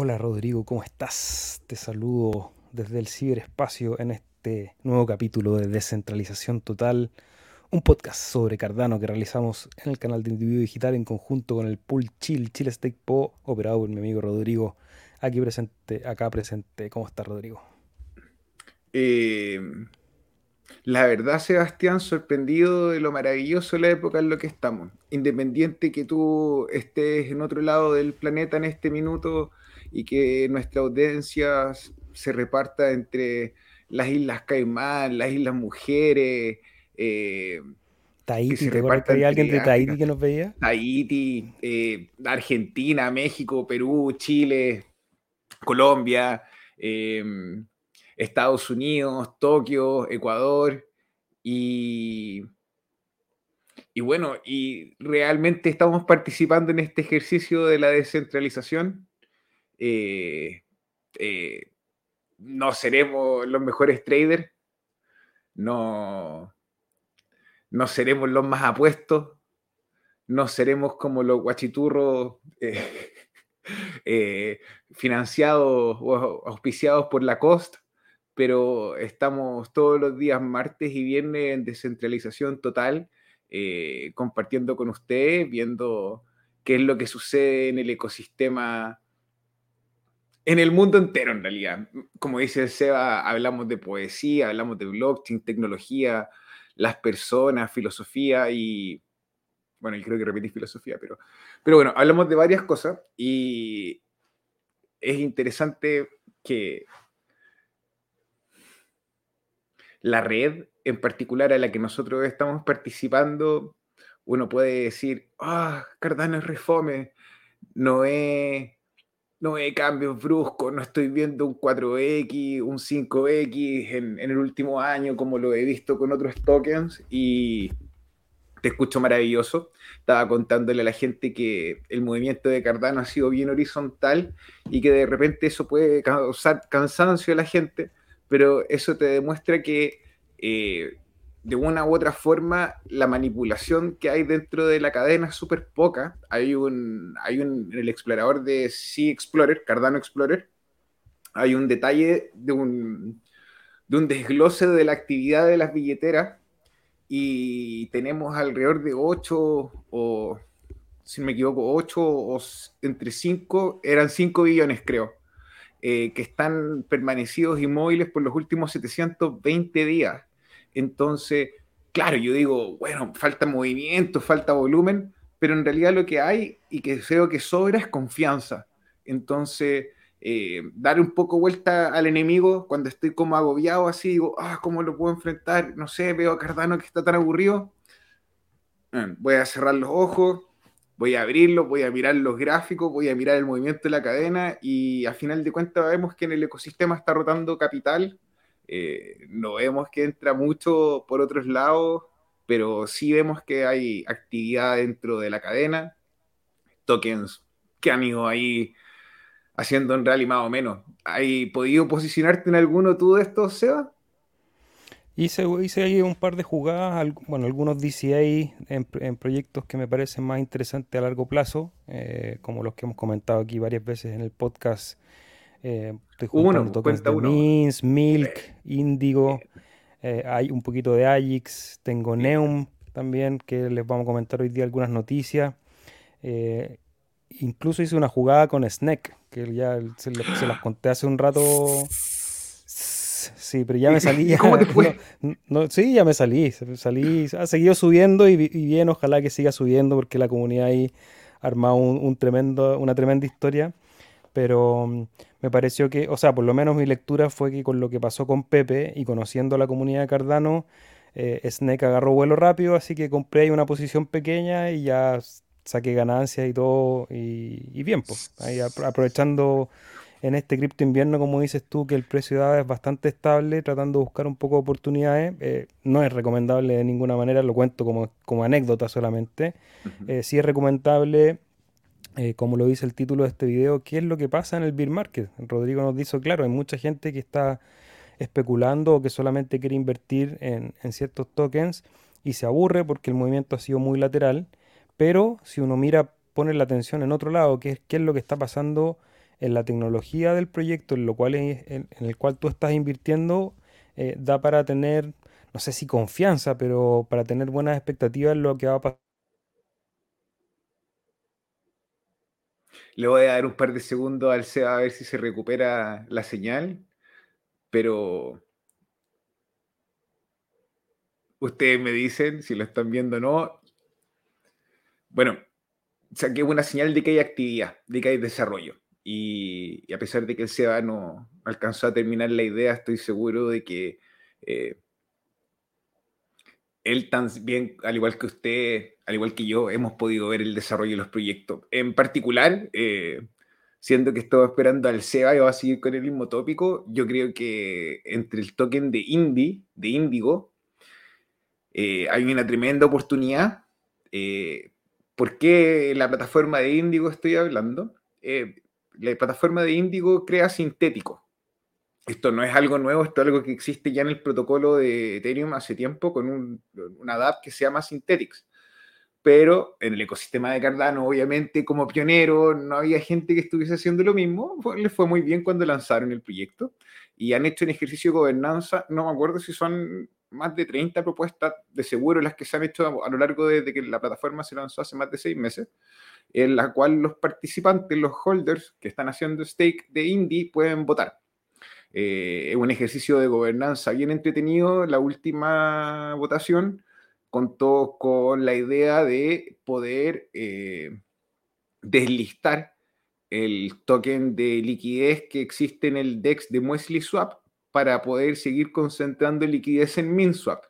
Hola Rodrigo, ¿cómo estás? Te saludo desde el ciberespacio en este nuevo capítulo de Descentralización Total, un podcast sobre Cardano que realizamos en el canal de Individuo Digital en conjunto con el Pool Chill, Chile Stake Po, operado por mi amigo Rodrigo, aquí presente, acá presente. ¿Cómo estás Rodrigo? Eh, la verdad, Sebastián, sorprendido de lo maravilloso de la época en lo que estamos. Independiente que tú estés en otro lado del planeta en este minuto y que nuestra audiencia se reparta entre las Islas Caimán, las Islas Mujeres. Eh, Tahiti, ¿te acuerdas que había alguien de Tahiti que nos veía? Tahiti, eh, Argentina, México, Perú, Chile, Colombia. Eh, Estados Unidos, Tokio, Ecuador y, y bueno, y realmente estamos participando en este ejercicio de la descentralización. Eh, eh, no seremos los mejores traders, no, no seremos los más apuestos, no seremos como los guachiturros eh, financiados o auspiciados por la COST, pero estamos todos los días, martes y viernes, en descentralización total, compartiendo con ustedes, viendo qué es lo que sucede en el ecosistema, en el mundo entero en realidad. Como dice Seba, hablamos de poesía, hablamos de blockchain, tecnología, las personas, filosofía y... Bueno, yo creo que repetí filosofía, pero, pero bueno, hablamos de varias cosas y es interesante que la red en particular a la que nosotros estamos participando, uno puede decir, ah, Cardano es refome, no es, no es cambios bruscos, no estoy viendo un 4X, un 5X en, en el último año como lo he visto con otros tokens y te escucho maravilloso. Estaba contándole a la gente que el movimiento de Cardano ha sido bien horizontal y que de repente eso puede causar cansancio a la gente pero eso te demuestra que eh, de una u otra forma la manipulación que hay dentro de la cadena es súper poca. Hay un, hay un, en el explorador de Sea Explorer, Cardano Explorer, hay un detalle de un, de un desglose de la actividad de las billeteras y tenemos alrededor de 8 o, si me equivoco, 8 o entre 5, eran 5 billones creo eh, que están permanecidos inmóviles por los últimos 720 días. Entonces, claro, yo digo, bueno, falta movimiento, falta volumen, pero en realidad lo que hay y que creo que sobra es confianza. Entonces, eh, dar un poco vuelta al enemigo cuando estoy como agobiado así, digo, ah, ¿cómo lo puedo enfrentar? No sé, veo a Cardano que está tan aburrido. voy a cerrar los ojos, voy a abrirlo, voy a mirar los gráficos, voy a mirar el movimiento de la cadena y a final de cuentas vemos que en el ecosistema está rotando capital. Eh, no vemos que entra mucho por otros lados, pero sí vemos que hay actividad dentro de la cadena. Tokens que han ido ahí haciendo en rally más o menos. ¿Has podido posicionarte en alguno tú de estos, Seba? Hice, hice ahí un par de jugadas, bueno, algunos DCA en, proyectos que me parecen más interesantes a largo plazo, eh, como los que hemos comentado aquí varias veces en el podcast. Eh, uno, cuenta uno. Mins, Milk, Indigo, eh, hay un poquito de Ajax, tengo Neum también, que les vamos a comentar hoy día algunas noticias. incluso hice una jugada con Snake, que ya se, se las conté hace un rato Sí, pero ya me salí. ¿Cómo te fue? No, sí, ya me salí. Salí, ha seguido subiendo y, bien, ojalá que siga subiendo porque la comunidad ahí ha armado un, tremendo, una tremenda historia. Pero mm, me pareció que, o sea, por lo menos mi lectura fue que con lo que pasó con Pepe y conociendo a la comunidad de Cardano, eh, Snake agarró vuelo rápido, así que compré ahí una posición pequeña y ya saqué ganancias y todo. Y, bien, pues, ahí aprovechando en este cripto invierno, como dices tú, que el precio de es bastante estable, tratando de buscar un poco de oportunidades. Eh, no es recomendable de ninguna manera, lo cuento como, como anécdota solamente. Eh, sí es recomendable, eh, como lo dice el título de este video, qué es lo que pasa en el bear market. Rodrigo nos dijo, claro, hay mucha gente que está especulando o que solamente quiere invertir en, en ciertos tokens y se aburre porque el movimiento ha sido muy lateral. Pero si uno mira, pone la atención en otro lado, que es qué es lo que está pasando en la tecnología del proyecto, en, lo cual en, el cual tú estás invirtiendo, eh, da para tener, no sé si confianza, pero para tener buenas expectativas en lo que va a pasar. Le voy a dar un par de segundos al SEA a ver si se recupera la señal, pero ustedes me dicen si lo están viendo o no. Bueno, saqué una señal de que hay actividad, de que hay desarrollo. Y, a pesar de que el SEBA no alcanzó a terminar la idea, estoy seguro de que eh, él también, al igual que usted, al igual que yo, hemos podido ver el desarrollo de los proyectos. En particular, eh, siendo que estaba esperando al SEBA y va a seguir con el mismo tópico, yo creo que entre el token de Indie, de Indigo, eh, hay una tremenda oportunidad. ¿Por qué la plataforma de Indigo estoy hablando? la plataforma de Indigo crea sintético. Esto no es algo nuevo, esto es algo que existe ya en el protocolo de Ethereum hace tiempo con un, una DApp que se llama Synthetix. Pero en el ecosistema de Cardano, obviamente, como pionero, no había gente que estuviese haciendo lo mismo. les fue muy bien cuando lanzaron el proyecto y han hecho un ejercicio de gobernanza. No me acuerdo si son más de 30 propuestas de seguro las que se han hecho a, lo largo de, que la plataforma se lanzó hace más de seis meses en la cual los participantes, los holders que están haciendo stake de Indie pueden votar. Eh, es un ejercicio de gobernanza bien entretenido. La última votación contó con la idea de poder eh, deslistar el token de liquidez que existe en el DEX de Muesli Swap para poder seguir concentrando liquidez en MinSwap.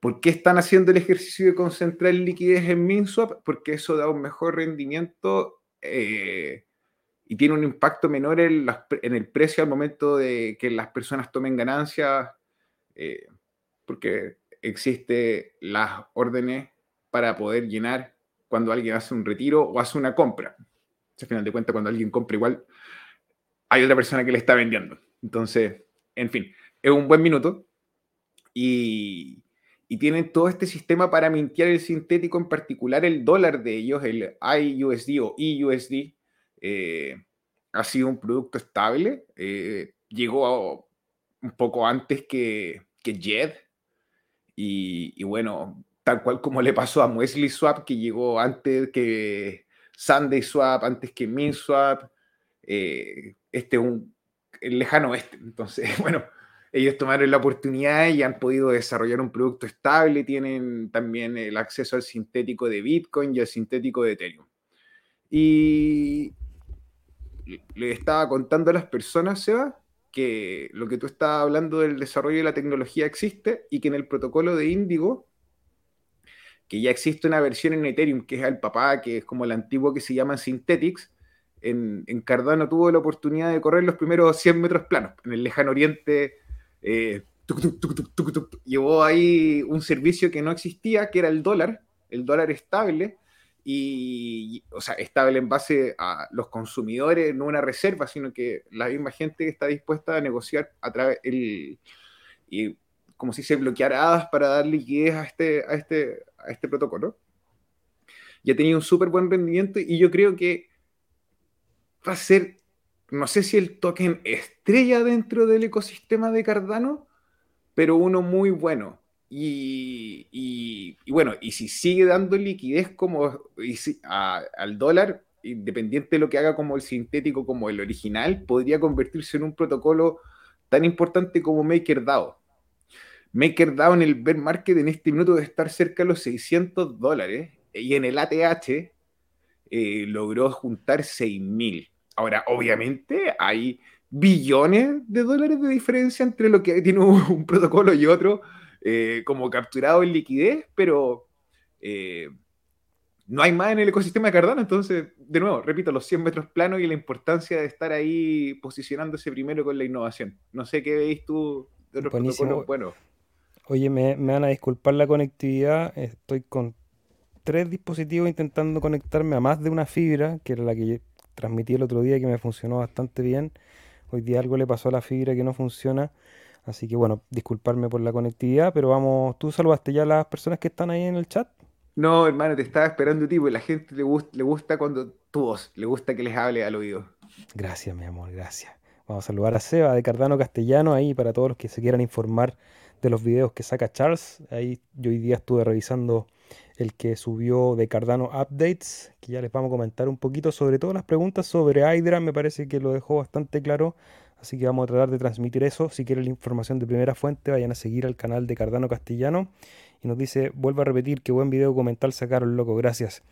¿Por qué están haciendo el ejercicio de concentrar liquidez en MinSwap? Porque eso da un mejor rendimiento eh, y tiene un impacto menor en, el precio al momento de que las personas tomen ganancias, eh, porque existe las órdenes para poder llenar cuando alguien hace un retiro o hace una compra. Al final de cuentas, cuando alguien compra igual, hay otra persona que le está vendiendo. Entonces, en fin, es un buen minuto. Y, y tienen todo este sistema para mintear el sintético, en particular el dólar de ellos, el IUSD o EUSD, eh, ha sido un producto estable. Eh, llegó un poco antes que, que JED. Y, bueno, tal cual como le pasó a Wesley Swap, que llegó antes que Sunday Swap, antes que MinSwap. Eh, este es un el lejano oeste. Entonces, bueno, ellos tomaron la oportunidad y han podido desarrollar un producto estable, tienen también el acceso al sintético de Bitcoin y al sintético de Ethereum. Y le estaba contando a las personas, Seba, que lo que tú estabas hablando del desarrollo de la tecnología existe y que en el protocolo de Índigo, que ya existe una versión en Ethereum, que es el papá, que es como el antiguo que se llama Synthetics, en, Cardano tuvo la oportunidad de correr los primeros 100 metros planos. En el lejano oriente eh, llevó ahí un servicio que no existía, que era el dólar, el dólar estable, y, o sea, estable en base a los consumidores, no una reserva, sino que la misma gente está dispuesta a negociar a través el y como si se bloqueara hadas para dar liquidez a este, a este, a este protocolo. Ya tenía un súper buen rendimiento y yo creo que va a ser no sé si el token estrella dentro del ecosistema de Cardano, pero uno muy bueno. Y, bueno, y si sigue dando liquidez como al dólar, independiente de lo que haga como el sintético, como el original, podría convertirse en un protocolo tan importante como MakerDAO. MakerDAO en el bear market en este minuto debe estar cerca de los 600 dólares y en el ATH eh, logró juntar 6000. Ahora, obviamente, hay billones de dólares de diferencia entre lo que tiene un, protocolo y otro, eh, como capturado en liquidez, pero eh, no hay más en el ecosistema de Cardano. Entonces, de nuevo, repito, los 100 metros planos y la importancia de estar ahí posicionándose primero con la innovación. No sé qué veis tú de otros protocolos bueno. Oye, me, me van a disculpar la conectividad. Estoy con tres dispositivos intentando conectarme a más de una fibra, que era la que transmití el otro día que me funcionó bastante bien. Hoy día algo le pasó a la fibra que no funciona. Así que bueno, disculparme por la conectividad, pero vamos, ¿tú saludaste ya a las personas que están ahí en el chat? No, hermano, te estaba esperando tipo y la gente le, gusta, le gusta cuando tu voz, le gusta que les hable al oído. Gracias, mi amor, gracias. Vamos a saludar a Seba de Cardano Castellano ahí para todos los que se quieran informar de los videos que saca Charles. Ahí yo hoy día estuve revisando el que subió de Cardano Updates, que ya les vamos a comentar un poquito sobre todas las preguntas sobre Hydra, me parece que lo dejó bastante claro, así que vamos a tratar de transmitir eso. Si quieren la información de primera fuente, vayan a seguir al canal de Cardano Castellano. Y nos dice, vuelvo a repetir, qué buen video documental sacaron, loco, gracias.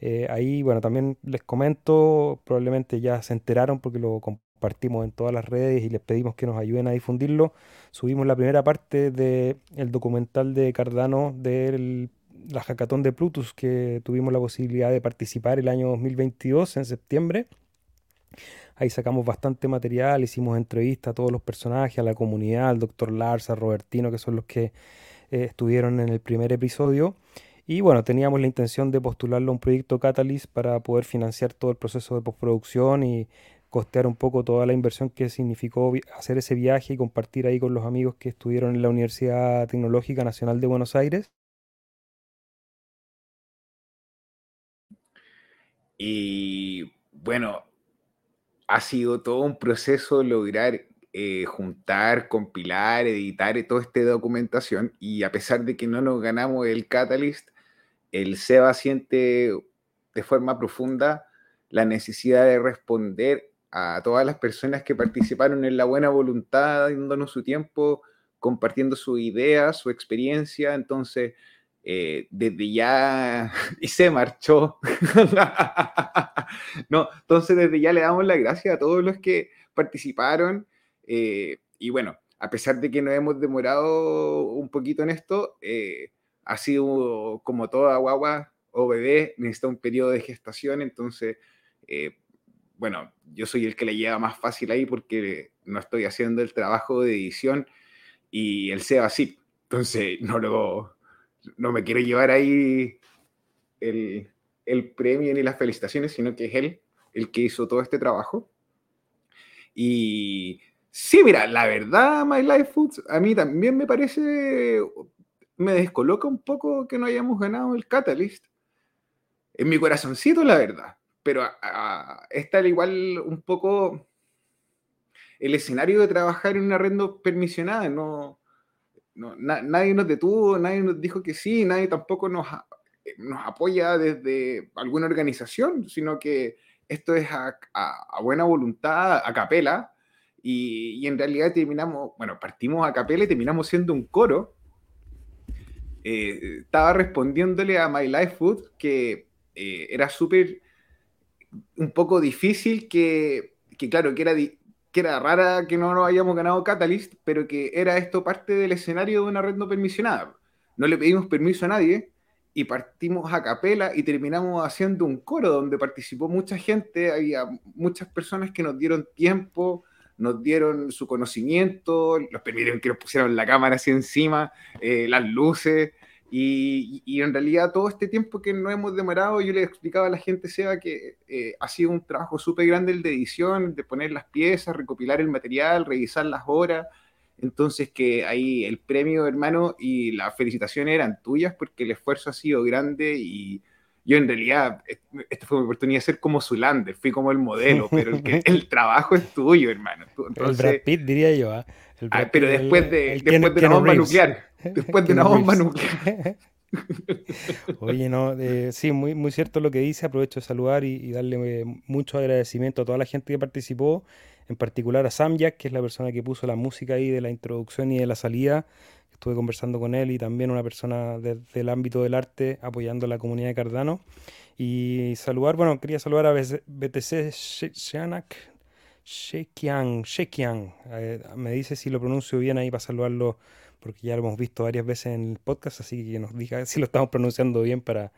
Eh, ahí, bueno, también les comento, probablemente ya se enteraron porque lo compartimos en todas las redes y les pedimos que nos ayuden a difundirlo. Subimos la primera parte del documental de Cardano del la hackathon de Plutus que tuvimos la posibilidad de participar el año 2022 en septiembre. Ahí sacamos bastante material, hicimos entrevistas a todos los personajes, a la comunidad, al doctor Lars, a Robertino, que son los que eh, estuvieron en el primer episodio. Y bueno, teníamos la intención de postularlo a un proyecto Catalyst para poder financiar todo el proceso de postproducción y costear un poco toda la inversión que significó hacer ese viaje y compartir ahí con los amigos que estuvieron en la Universidad Tecnológica Nacional de Buenos Aires. Y bueno, ha sido todo un proceso lograr eh, juntar, compilar, editar toda esta documentación y a pesar de que no nos ganamos el Catalyst, el SEBA siente de forma profunda la necesidad de responder a todas las personas que participaron en la buena voluntad, dándonos su tiempo, compartiendo su idea, su experiencia. Entonces, eh, desde ya, y se marchó. no, entonces desde ya le damos las gracias a todos los que participaron. Eh, y bueno, a pesar de que nos hemos demorado un poquito en esto, eh, ha sido como toda guagua o bebé, necesita un periodo de gestación, entonces, bueno, yo soy el que le lleva más fácil ahí porque no estoy haciendo el trabajo de edición y el SEBA sí, entonces no lo, no me quiere llevar ahí el, premio ni las felicitaciones, sino que es él el que hizo todo este trabajo. Y sí, mira, la verdad, My Life Foods, a mí también me parece, me descoloca un poco que no hayamos ganado el Catalyst. En mi corazoncito, la verdad. Pero está al igual un poco el escenario de trabajar en una red no permisionada, no, nadie nos detuvo, nadie nos dijo que sí, nadie tampoco nos, eh, nos apoya desde alguna organización, sino que esto es a, buena voluntad, a capela, y, en realidad terminamos, bueno, partimos a capela y terminamos siendo un coro. Eh, estaba respondiéndole a My Life Food que eh, era súper, un poco difícil que, que claro, que era que era rara que no nos hayamos ganado Catalyst, pero que era esto parte del escenario de una red no permisionada. No le pedimos permiso a nadie y partimos a capela y terminamos haciendo un coro donde participó mucha gente, había muchas personas que nos dieron tiempo, nos dieron su conocimiento, nos permitieron que nos pusieran la cámara así encima, eh, las luces, y, en realidad todo este tiempo que no hemos demorado, yo le explicaba a la gente, Seba, que eh, ha sido un trabajo súper grande el de edición, de poner las piezas, recopilar el material, revisar las horas. Entonces que ahí el premio, hermano, y la felicitación eran tuyas porque el esfuerzo ha sido grande y yo en realidad, esta fue mi oportunidad de ser como Zulander, fui como el modelo, pero el, el trabajo es tuyo, hermano. Entonces, el Brad Pitt, diría yo. ¿ah? Ah, pero después de, después de una bomba nuclear. Después de una bomba nuclear. Oye, no, eh, sí, muy, muy cierto lo que dice. Aprovecho de saludar y, darle eh, mucho agradecimiento a toda la gente que participó, en particular a Samyak, que es la persona que puso la música ahí de la introducción y de la salida. Estuve conversando con él y también una persona desde el ámbito del arte apoyando a la comunidad de Cardano. Y saludar, bueno, quería saludar a BTC Shanak, Shekian, Shekian. Eh, me dice si lo pronuncio bien ahí para saludarlo, porque ya lo hemos visto varias veces en el podcast, así que nos diga si lo estamos pronunciando bien para,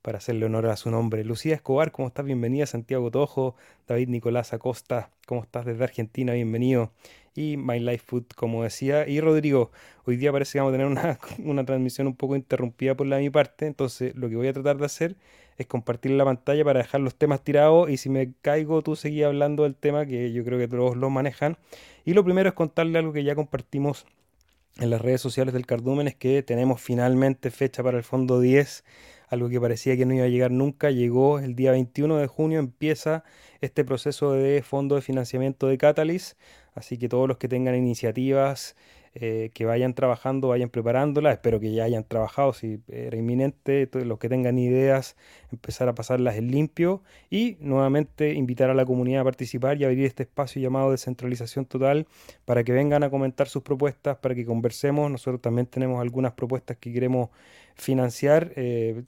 para hacerle honor a su nombre. Lucía Escobar, ¿cómo estás? Bienvenida. Santiago Tojo, David Nicolás Acosta, ¿cómo estás desde Argentina? Bienvenido. Y My Life Food, como decía. Y Rodrigo, hoy día parece que vamos a tener una, una transmisión un poco interrumpida por la mi parte, entonces lo que voy a tratar de hacer es compartir la pantalla para dejar los temas tirados y si me caigo tú seguí hablando del tema que yo creo que todos lo manejan. Y lo primero es contarle algo que ya compartimos en las redes sociales del Cardumen, es que tenemos finalmente fecha para el fondo 10 algo que parecía que no iba a llegar nunca, llegó el día 21 de junio, empieza este proceso de fondo de financiamiento de Catalyst, así que todos los que tengan iniciativas eh, que vayan trabajando, vayan preparándolas. Espero que ya hayan trabajado, si era inminente. los que tengan ideas, empezar a pasarlas en limpio. Y nuevamente invitar a la comunidad a participar y abrir este espacio llamado descentralización total para que vengan a comentar sus propuestas, para que conversemos. Nosotros también tenemos algunas propuestas que queremos financiar. Eh,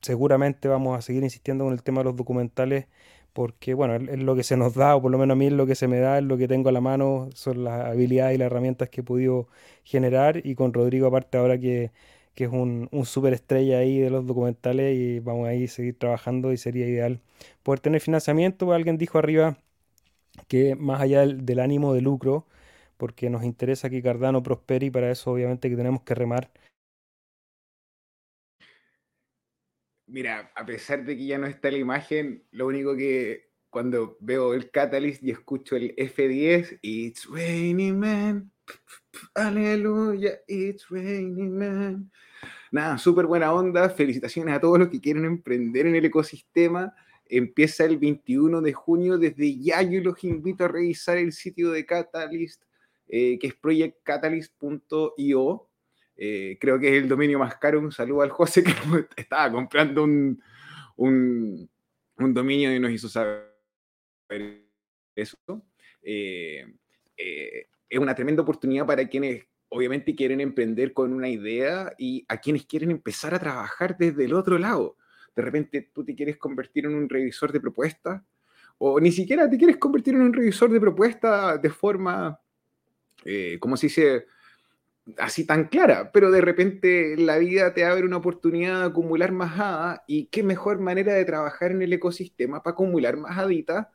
seguramente vamos a seguir insistiendo con el tema de los documentales porque bueno, es lo que se nos da, o por lo menos a mí es lo que se me da, es lo que tengo a la mano, son las habilidades y las herramientas que he podido generar, y con Rodrigo aparte ahora que, que es un, un súper estrella ahí de los documentales, y vamos a ir seguir trabajando y sería ideal poder tener financiamiento, alguien dijo arriba que más allá del, del ánimo de lucro, porque nos interesa que Cardano prospere y para eso obviamente que tenemos que remar Mira, a pesar de que ya no está la imagen, lo único que cuando veo el Catalyst y escucho el F10, It's raining man, aleluya, it's raining man. Nada, súper buena onda, felicitaciones a todos los que quieren emprender en el ecosistema. Empieza el 21 de junio, desde ya yo los invito a revisar el sitio de Catalyst, eh, que es projectcatalyst.io eh, creo que es el dominio más caro. Un saludo al José que estaba comprando un, un, dominio y nos hizo saber eso. Eh, eh, es una tremenda oportunidad para quienes obviamente quieren emprender con una idea y a quienes quieren empezar a trabajar desde el otro lado. De repente tú te quieres convertir en un revisor de propuestas o ni siquiera te quieres convertir en un revisor de propuestas de forma, como se dice, así tan clara, pero de repente la vida te abre una oportunidad de acumular más y qué mejor manera de trabajar en el ecosistema para acumular más haditas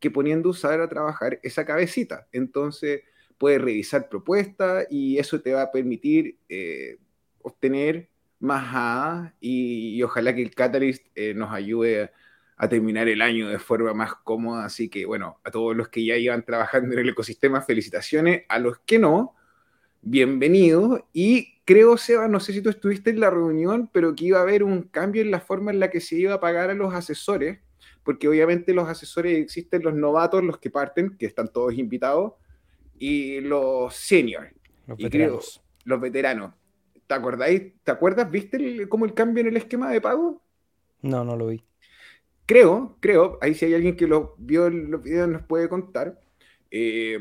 que poniendo usar a trabajar esa cabecita. Entonces puedes revisar propuestas y eso te va a permitir eh, obtener más hadas y, ojalá que el Catalyst eh, nos ayude a, a terminar el año de forma más cómoda. Así que bueno, a todos los que ya iban trabajando en el ecosistema, felicitaciones. A los que no, bienvenido. Y creo, Seba, no sé si tú estuviste en la reunión, pero que iba a haber un cambio en la forma en la que se iba a pagar a los asesores, porque obviamente los asesores existen los novatos, los que parten, que están todos invitados, y los seniors. Los veteranos. los veteranos. ¿Te acordáis? ¿Te acuerdas? ¿Viste cómo el cambio en el esquema de pago? No, no lo vi. Creo, creo, ahí si hay alguien que lo vio los videos nos puede contar. Eh,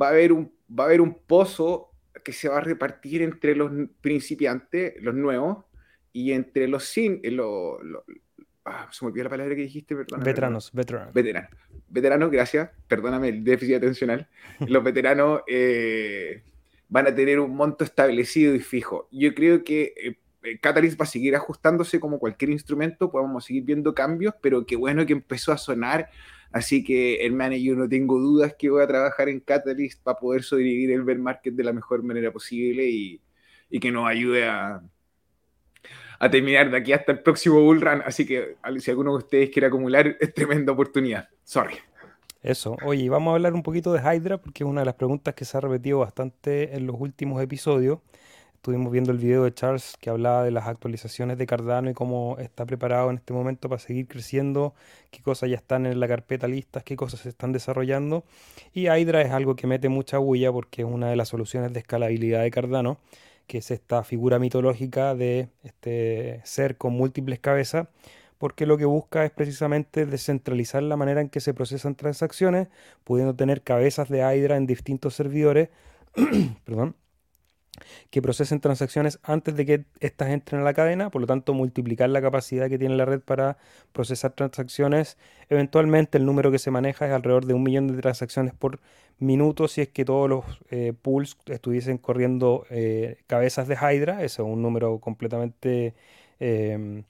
va a haber un va a haber un pozo que se va a repartir entre los principiantes, los nuevos, y entre los sin, eh, ah, se me olvidó la palabra que dijiste, perdón. Veteranos, veteranos. Veteranos. Veteranos, gracias, perdóname el déficit atencional. Los veteranos eh, van a tener un monto establecido y fijo. Yo creo que eh, Catalyst va a seguir ajustándose como cualquier instrumento, podemos seguir viendo cambios, pero qué bueno que empezó a sonar Así que, hermano, yo no tengo dudas que voy a trabajar en Catalyst para poder sobrevivir el bear market de la mejor manera posible y, que nos ayude a, a terminar de aquí hasta el próximo bull run. Así que si alguno de ustedes quiere acumular, es tremenda oportunidad. Sorry. Eso. Oye, vamos a hablar un poquito de Hydra porque es una de las preguntas que se ha repetido bastante en los últimos episodios. Estuvimos viendo el video de Charles que hablaba de las actualizaciones de Cardano y cómo está preparado en este momento para seguir creciendo, qué cosas ya están en la carpeta listas, qué cosas se están desarrollando. Y Hydra es algo que mete mucha bulla porque es una de las soluciones de escalabilidad de Cardano, que es esta figura mitológica de este ser con múltiples cabezas porque lo que busca es precisamente descentralizar la manera en que se procesan transacciones, pudiendo tener cabezas de Hydra en distintos servidores, perdón, que procesen transacciones antes de que éstas entren a la cadena, por lo tanto multiplicar la capacidad que tiene la red para procesar transacciones. Eventualmente el número que se maneja es alrededor de un millón de transacciones por minuto si es que todos los eh, pools estuviesen corriendo eh, cabezas de Hydra, ese es un número completamente em,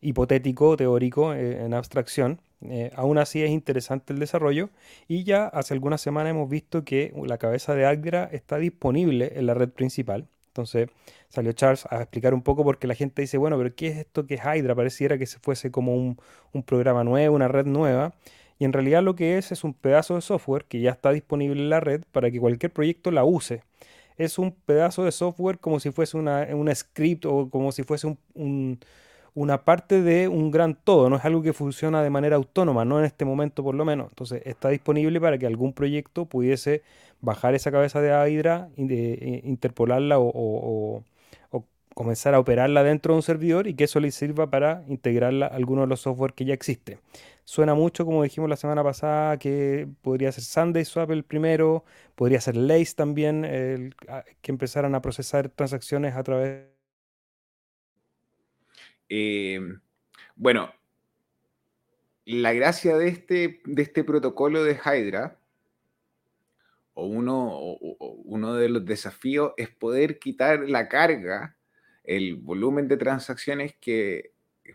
hipotético, teórico, eh, en abstracción. Eh, aún así es interesante el desarrollo y ya hace algunas semanas hemos visto que la cabeza de Hydra está disponible en la red principal. Entonces salió Charles a explicar un poco porque la gente dice, bueno, pero ¿qué es esto que es Hydra? Pareciera que se fuese como un, un programa nuevo, una red nueva. Y en realidad lo que es es un pedazo de software que ya está disponible en la red para que cualquier proyecto la use. es un pedazo de software como si fuese una, script o como si fuese una parte de un gran todo, no es algo que funciona de manera autónoma, no en este momento por lo menos. Entonces está disponible para que algún proyecto pudiese bajar esa cabeza de Hydra, de, interpolarla o, comenzar a operarla dentro de un servidor y que eso le sirva para integrarla a alguno de los software que ya existe. Suena mucho, como dijimos la semana pasada, que podría ser Sunday Swap el primero, podría ser Lace también, el, que empezaran a procesar transacciones a través. Em, bueno, la gracia de este, de este protocolo de Hydra, o uno, uno de los desafíos, es poder quitar la carga, el volumen de transacciones que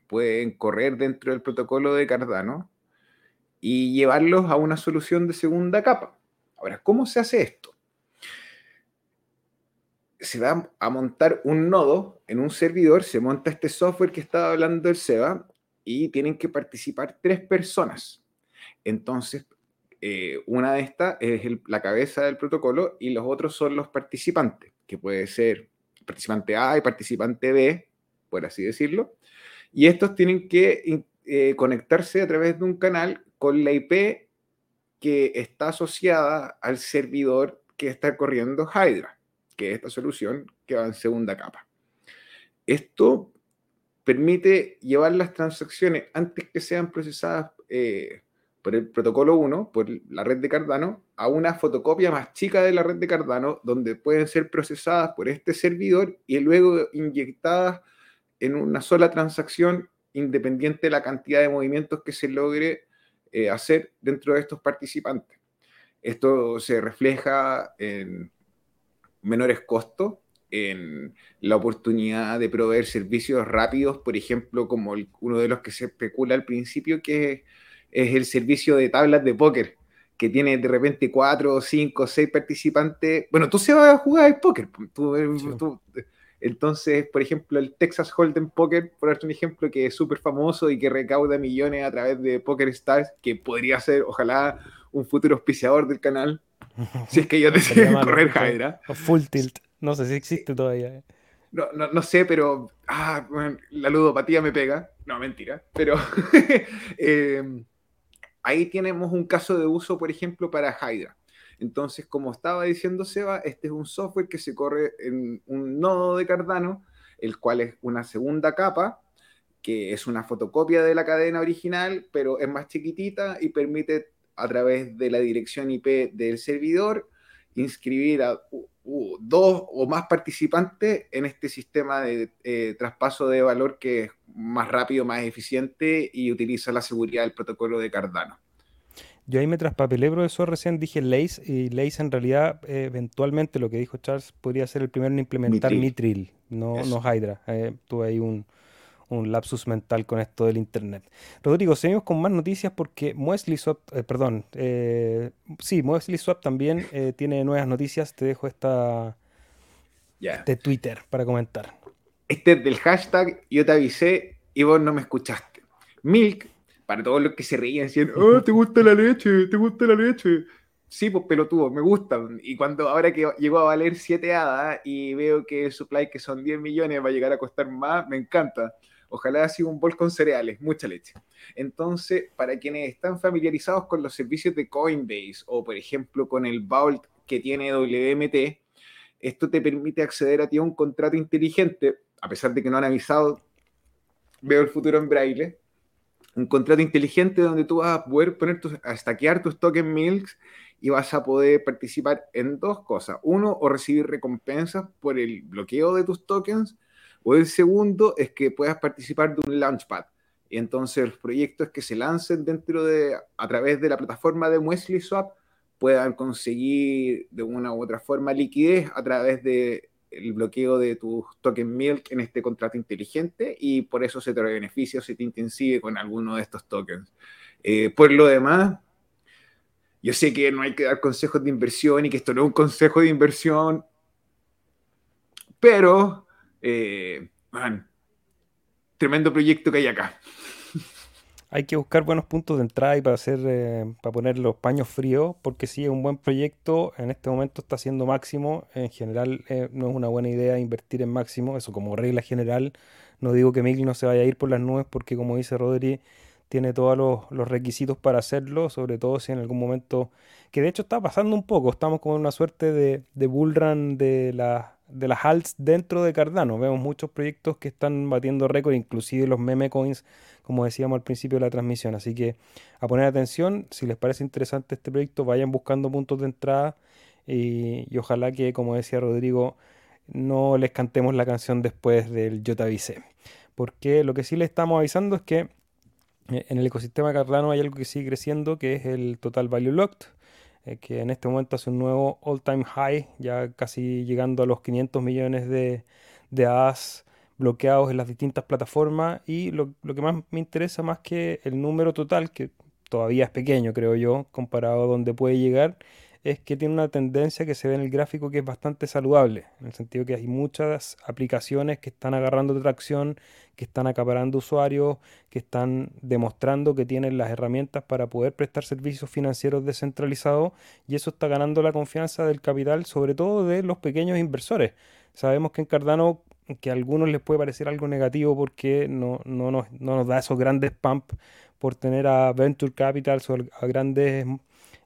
pueden correr dentro del protocolo de Cardano y llevarlos a una solución de segunda capa. Ahora, ¿cómo se hace esto? Se va a montar un nodo en un servidor, se monta este software que estaba hablando el SEBA y tienen que participar tres personas. Entonces, eh, una de estas es la cabeza del protocolo y los otros son los participantes, que puede ser participante A y participante B, por así decirlo. Y estos tienen que eh, conectarse a través de un canal con la IP que está asociada al servidor que está corriendo Hydra, que es esta solución que va en segunda capa. Esto permite llevar las transacciones antes que sean procesadas eh, por el protocolo 1, por la red de Cardano, a una fotocopia más chica de la red de Cardano, donde pueden ser procesadas por este servidor y luego inyectadas en una sola transacción independiente de la cantidad de movimientos que se logre eh, hacer dentro de estos participantes. Esto se refleja en menores costos, en la oportunidad de proveer servicios rápidos, por ejemplo, como uno de los que se especula al principio, que es, el servicio de tablas de póker, que tiene de repente cuatro, cinco, seis participantes. Bueno, tú se vas a jugar al póker. Tú, tú, entonces, por ejemplo, el Texas Hold'em Poker, por darte un ejemplo, que es súper famoso y que recauda millones a través de Poker Stars, que podría ser, ojalá, un futuro auspiciador del canal. si es que yo decido correr Hydra. O Full Tilt. No sé si existe todavía. Eh. No, no, no, sé, pero ah, la ludopatía me pega. No, mentira. Pero em, ahí tenemos un caso de uso, por ejemplo, para Hydra. Entonces, como estaba diciendo Seba, este es un software que se corre en un nodo de Cardano, el cual es una segunda capa, que es una fotocopia de la cadena original, pero es más chiquitita y permite a través de la dirección IP del servidor inscribir a dos o más participantes en este sistema de eh, traspaso de valor que es más rápido, más eficiente y utiliza la seguridad del protocolo de Cardano. Yo ahí me traspapelé, eso recién dije Lace, y Lace en realidad, eh, eventualmente, lo que dijo Charles, podría ser el primero en implementar Mitril, no, no Hydra. Eh, tuve ahí un, lapsus mental con esto del Internet. Rodrigo, seguimos con más noticias porque Muesli Swap, eh, perdón, sí, Muesli Swap también tiene nuevas noticias. Te dejo esta de Twitter para comentar. Este es del hashtag yo te avisé y vos no me escuchaste. Milk para todos los que se reían, decían, oh, te gusta la leche, te gusta la leche. Sí, pues pelotudo, me gusta. Y cuando ahora que llegó a valer 7 hadas y veo que el supply que son 10 millones va a llegar a costar más, me encanta. Ojalá sido un bol con cereales, mucha leche. Entonces, para quienes están familiarizados con los servicios de Coinbase o, por ejemplo, con el Vault que tiene WMT, esto te permite acceder a ti a un contrato inteligente, a pesar de que no han avisado, veo el futuro en braille, un contrato inteligente donde tú vas a poder poner tus, a stackear tus token milks y vas a poder participar en dos cosas. Uno, o recibir recompensas por el bloqueo de tus tokens, o el segundo es que puedas participar de un launchpad. Y entonces los proyectos que se lancen dentro de, a través de la plataforma de Wesley Swap puedan conseguir de una u otra forma liquidez a través de bloqueo de tus token milk en este contrato inteligente y por eso se te beneficia o se te intensive con alguno de estos tokens. Eh, por lo demás, yo sé que no hay que dar consejos de inversión y que esto no es un consejo de inversión, pero, eh, tremendo proyecto que hay acá. hay que buscar buenos puntos de entrada y para hacer, eh, para poner los paños fríos, porque si es un buen proyecto, en este momento está siendo máximo. En general, eh, no es una buena idea invertir en máximo, eso como regla general. No digo que Miguel no se vaya a ir por las nubes, porque como dice Rodri, tiene todos los, requisitos para hacerlo, sobre todo si en algún momento, que de hecho está pasando un poco, estamos con una suerte de, de bull run de, la, de las alts dentro de Cardano. Vemos muchos proyectos que están batiendo récord, inclusive los meme coins, como decíamos al principio de la transmisión. Así que a poner atención, si les parece interesante este proyecto, vayan buscando puntos de entrada y, ojalá que, como decía Rodrigo, no les cantemos la canción después del Yo te avisé. Porque lo que sí les estamos avisando es que eh, en el ecosistema Cardano hay algo que sigue creciendo, que es el Total Value Locked, eh, que en este momento hace un nuevo all-time high, ya casi llegando a los 500 millones de, de bloqueados en las distintas plataformas. Y lo, lo, que más me interesa, más que el número total, que todavía es pequeño, creo yo, comparado a donde puede llegar, es que tiene una tendencia que se ve en el gráfico que es bastante saludable, en el sentido que hay muchas aplicaciones que están agarrando tracción, que están acaparando usuarios, que están demostrando que tienen las herramientas para poder prestar servicios financieros descentralizados y eso está ganando la confianza del capital, sobre todo de los pequeños inversores. Sabemos que en Cardano que a algunos les puede parecer algo negativo porque no, no, nos, no nos da esos grandes pumps por tener a Venture Capitals o a grandes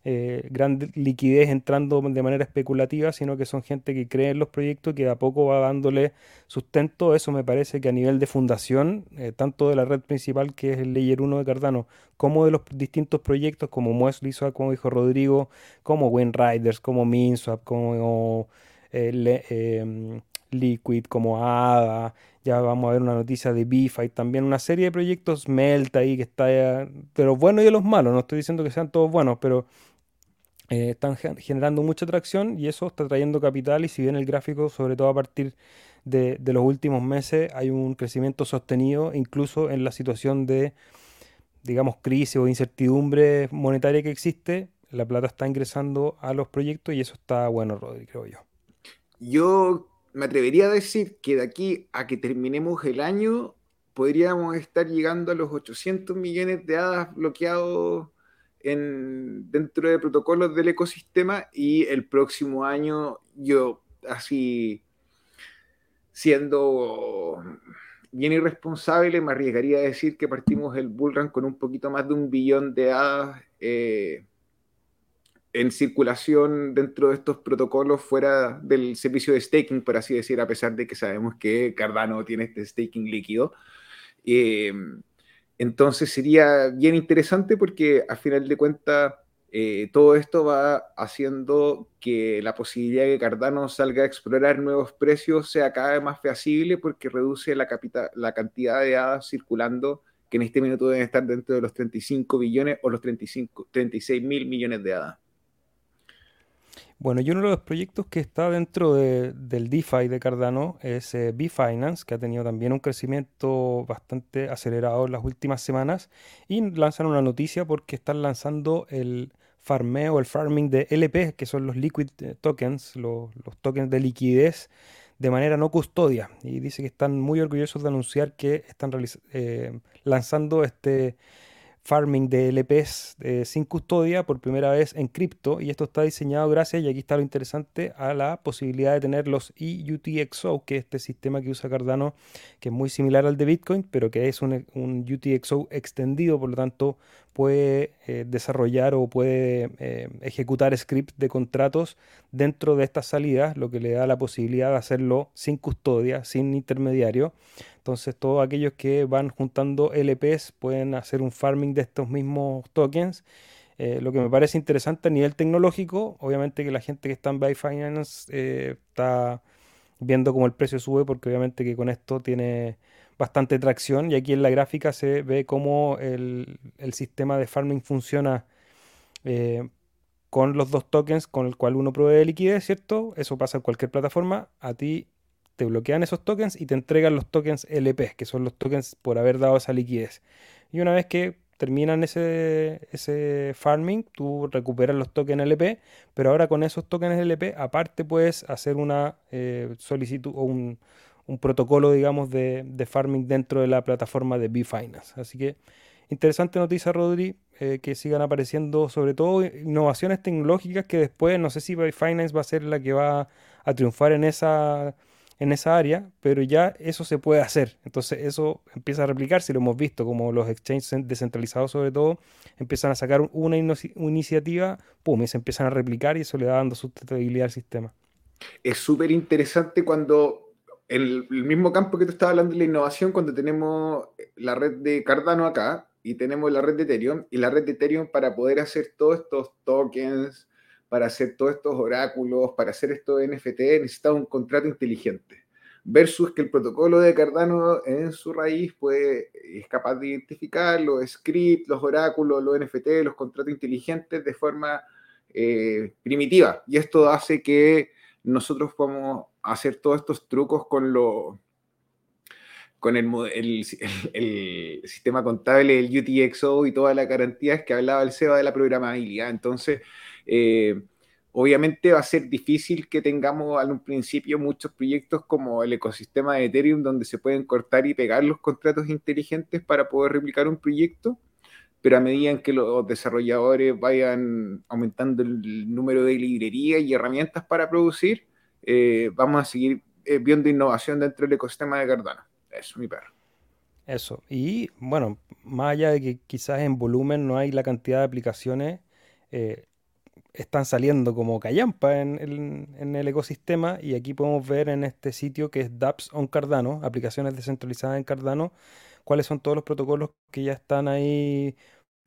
eh, gran liquidez entrando de manera especulativa, sino que son gente que cree en los proyectos y que de a poco va dándole sustento. Eso me parece que a nivel de fundación, eh, tanto de la red principal que es el Layer 1 de Cardano, como de los distintos proyectos como Muesli como dijo Rodrigo, como Win Riders, como Minswap, como eh, em, Liquid, como ADA, ya vamos a ver una noticia de y también una serie de proyectos Melta ahí que está de los buenos y de los malos, no estoy diciendo que sean todos buenos, pero eh, están generando mucha atracción y eso está trayendo capital y si bien el gráfico, sobre todo a partir de, los últimos meses, hay un crecimiento sostenido incluso en la situación de, digamos, crisis o incertidumbre monetaria que existe, la plata está ingresando a los proyectos y eso está bueno, Rodri, creo yo. Yo me atrevería a decir que de aquí a que terminemos el año podríamos estar llegando a los 800 millones de hadas bloqueados en, dentro de protocolos del ecosistema y el próximo año yo así siendo bien irresponsable me arriesgaría a decir que partimos el bullrun con un poquito más de un billón de hadas eh, en circulación dentro de estos protocolos fuera del servicio de staking, por así decir, a pesar de que sabemos que Cardano tiene este staking líquido. Eh, entonces sería bien interesante porque a final de cuentas eh, todo esto va haciendo que la posibilidad de que Cardano salga a explorar nuevos precios sea cada vez más feasible porque reduce la, la cantidad de hadas circulando que en este minuto deben estar dentro de los 35 billones o los 35, 36 mil millones de hadas. Bueno, y uno de los proyectos que está dentro del DeFi de Cardano es eh, Bfinance, que ha tenido también un crecimiento bastante acelerado en las últimas semanas. Y lanzan una noticia porque están lanzando el farmeo, el farming de LP, que son los liquid eh, tokens, los, tokens de liquidez de manera no custodia. Y dice que están muy orgullosos de anunciar que están eh, lanzando este farming de LPs eh, sin custodia por primera vez en cripto y esto está diseñado gracias, y aquí está lo interesante, a la posibilidad de tener los EUTXO, que es este sistema que usa Cardano, que es muy similar al de Bitcoin, pero que es un, UTXO extendido, por lo tanto puede eh, desarrollar o puede eh, ejecutar scripts de contratos dentro de estas salidas, lo que le da la posibilidad de hacerlo sin custodia, sin intermediario. Entonces todos aquellos que van juntando LPs pueden hacer un farming de estos mismos tokens. Eh, lo que me parece interesante a nivel tecnológico, obviamente que la gente que está en Byfinance está viendo cómo el precio sube, porque obviamente que con esto tiene bastante tracción y aquí en la gráfica se ve cómo el, sistema de farming funciona eh, con los dos tokens con el cual uno provee liquidez, ¿cierto? Eso pasa en cualquier plataforma. A ti te bloquean esos tokens y te entregan los tokens LP, que son los tokens por haber dado esa liquidez. Y una vez que terminan ese, ese farming, tú recuperas los tokens LP, pero ahora con esos tokens LP, aparte puedes hacer una eh, solicitud o un, un protocolo, digamos, de, farming dentro de la plataforma de Bfinance. Así que interesante noticia, Rodri, eh, que sigan apareciendo sobre todo innovaciones tecnológicas que después, no sé si Finance va a ser la que va a triunfar en esa en esa área, pero ya eso se puede hacer. Entonces eso empieza a replicarse, lo hemos visto, como los exchanges descentralizados sobre todo, empiezan a sacar una, iniciativa, pum, y se empiezan a replicar y eso le da dando sustentabilidad al sistema. Es súper interesante cuando en el, mismo campo que te estaba hablando de la innovación, cuando tenemos la red de Cardano acá y tenemos la red de Ethereum, y la red de Ethereum para poder hacer todos estos tokens, para hacer todos estos oráculos, para hacer estos NFT, necesita un contrato inteligente. Versus que el protocolo de Cardano en su raíz pues, es capaz de identificar los scripts, los oráculos, los NFT, los contratos inteligentes de forma eh, primitiva. Y esto hace que nosotros podamos hacer todos estos trucos con lo, con el, el, sistema contable, el UTXO y todas las garantías que hablaba el SEBA de la programabilidad. Entonces, eh, obviamente va a ser difícil que tengamos al principio muchos proyectos como el ecosistema de Ethereum donde se pueden cortar y pegar los contratos inteligentes para poder replicar un proyecto, pero a medida que los desarrolladores vayan aumentando el número de librerías y herramientas para producir, eh, vamos a seguir eh, viendo innovación dentro del ecosistema de Cardano. Eso, mi perro. Eso. Y bueno, más allá de que quizás en volumen no hay la cantidad de aplicaciones, están saliendo como callampa en, el ecosistema y aquí podemos ver en este sitio que es dApps on Cardano, aplicaciones descentralizadas en Cardano, cuáles son todos los protocolos que ya están ahí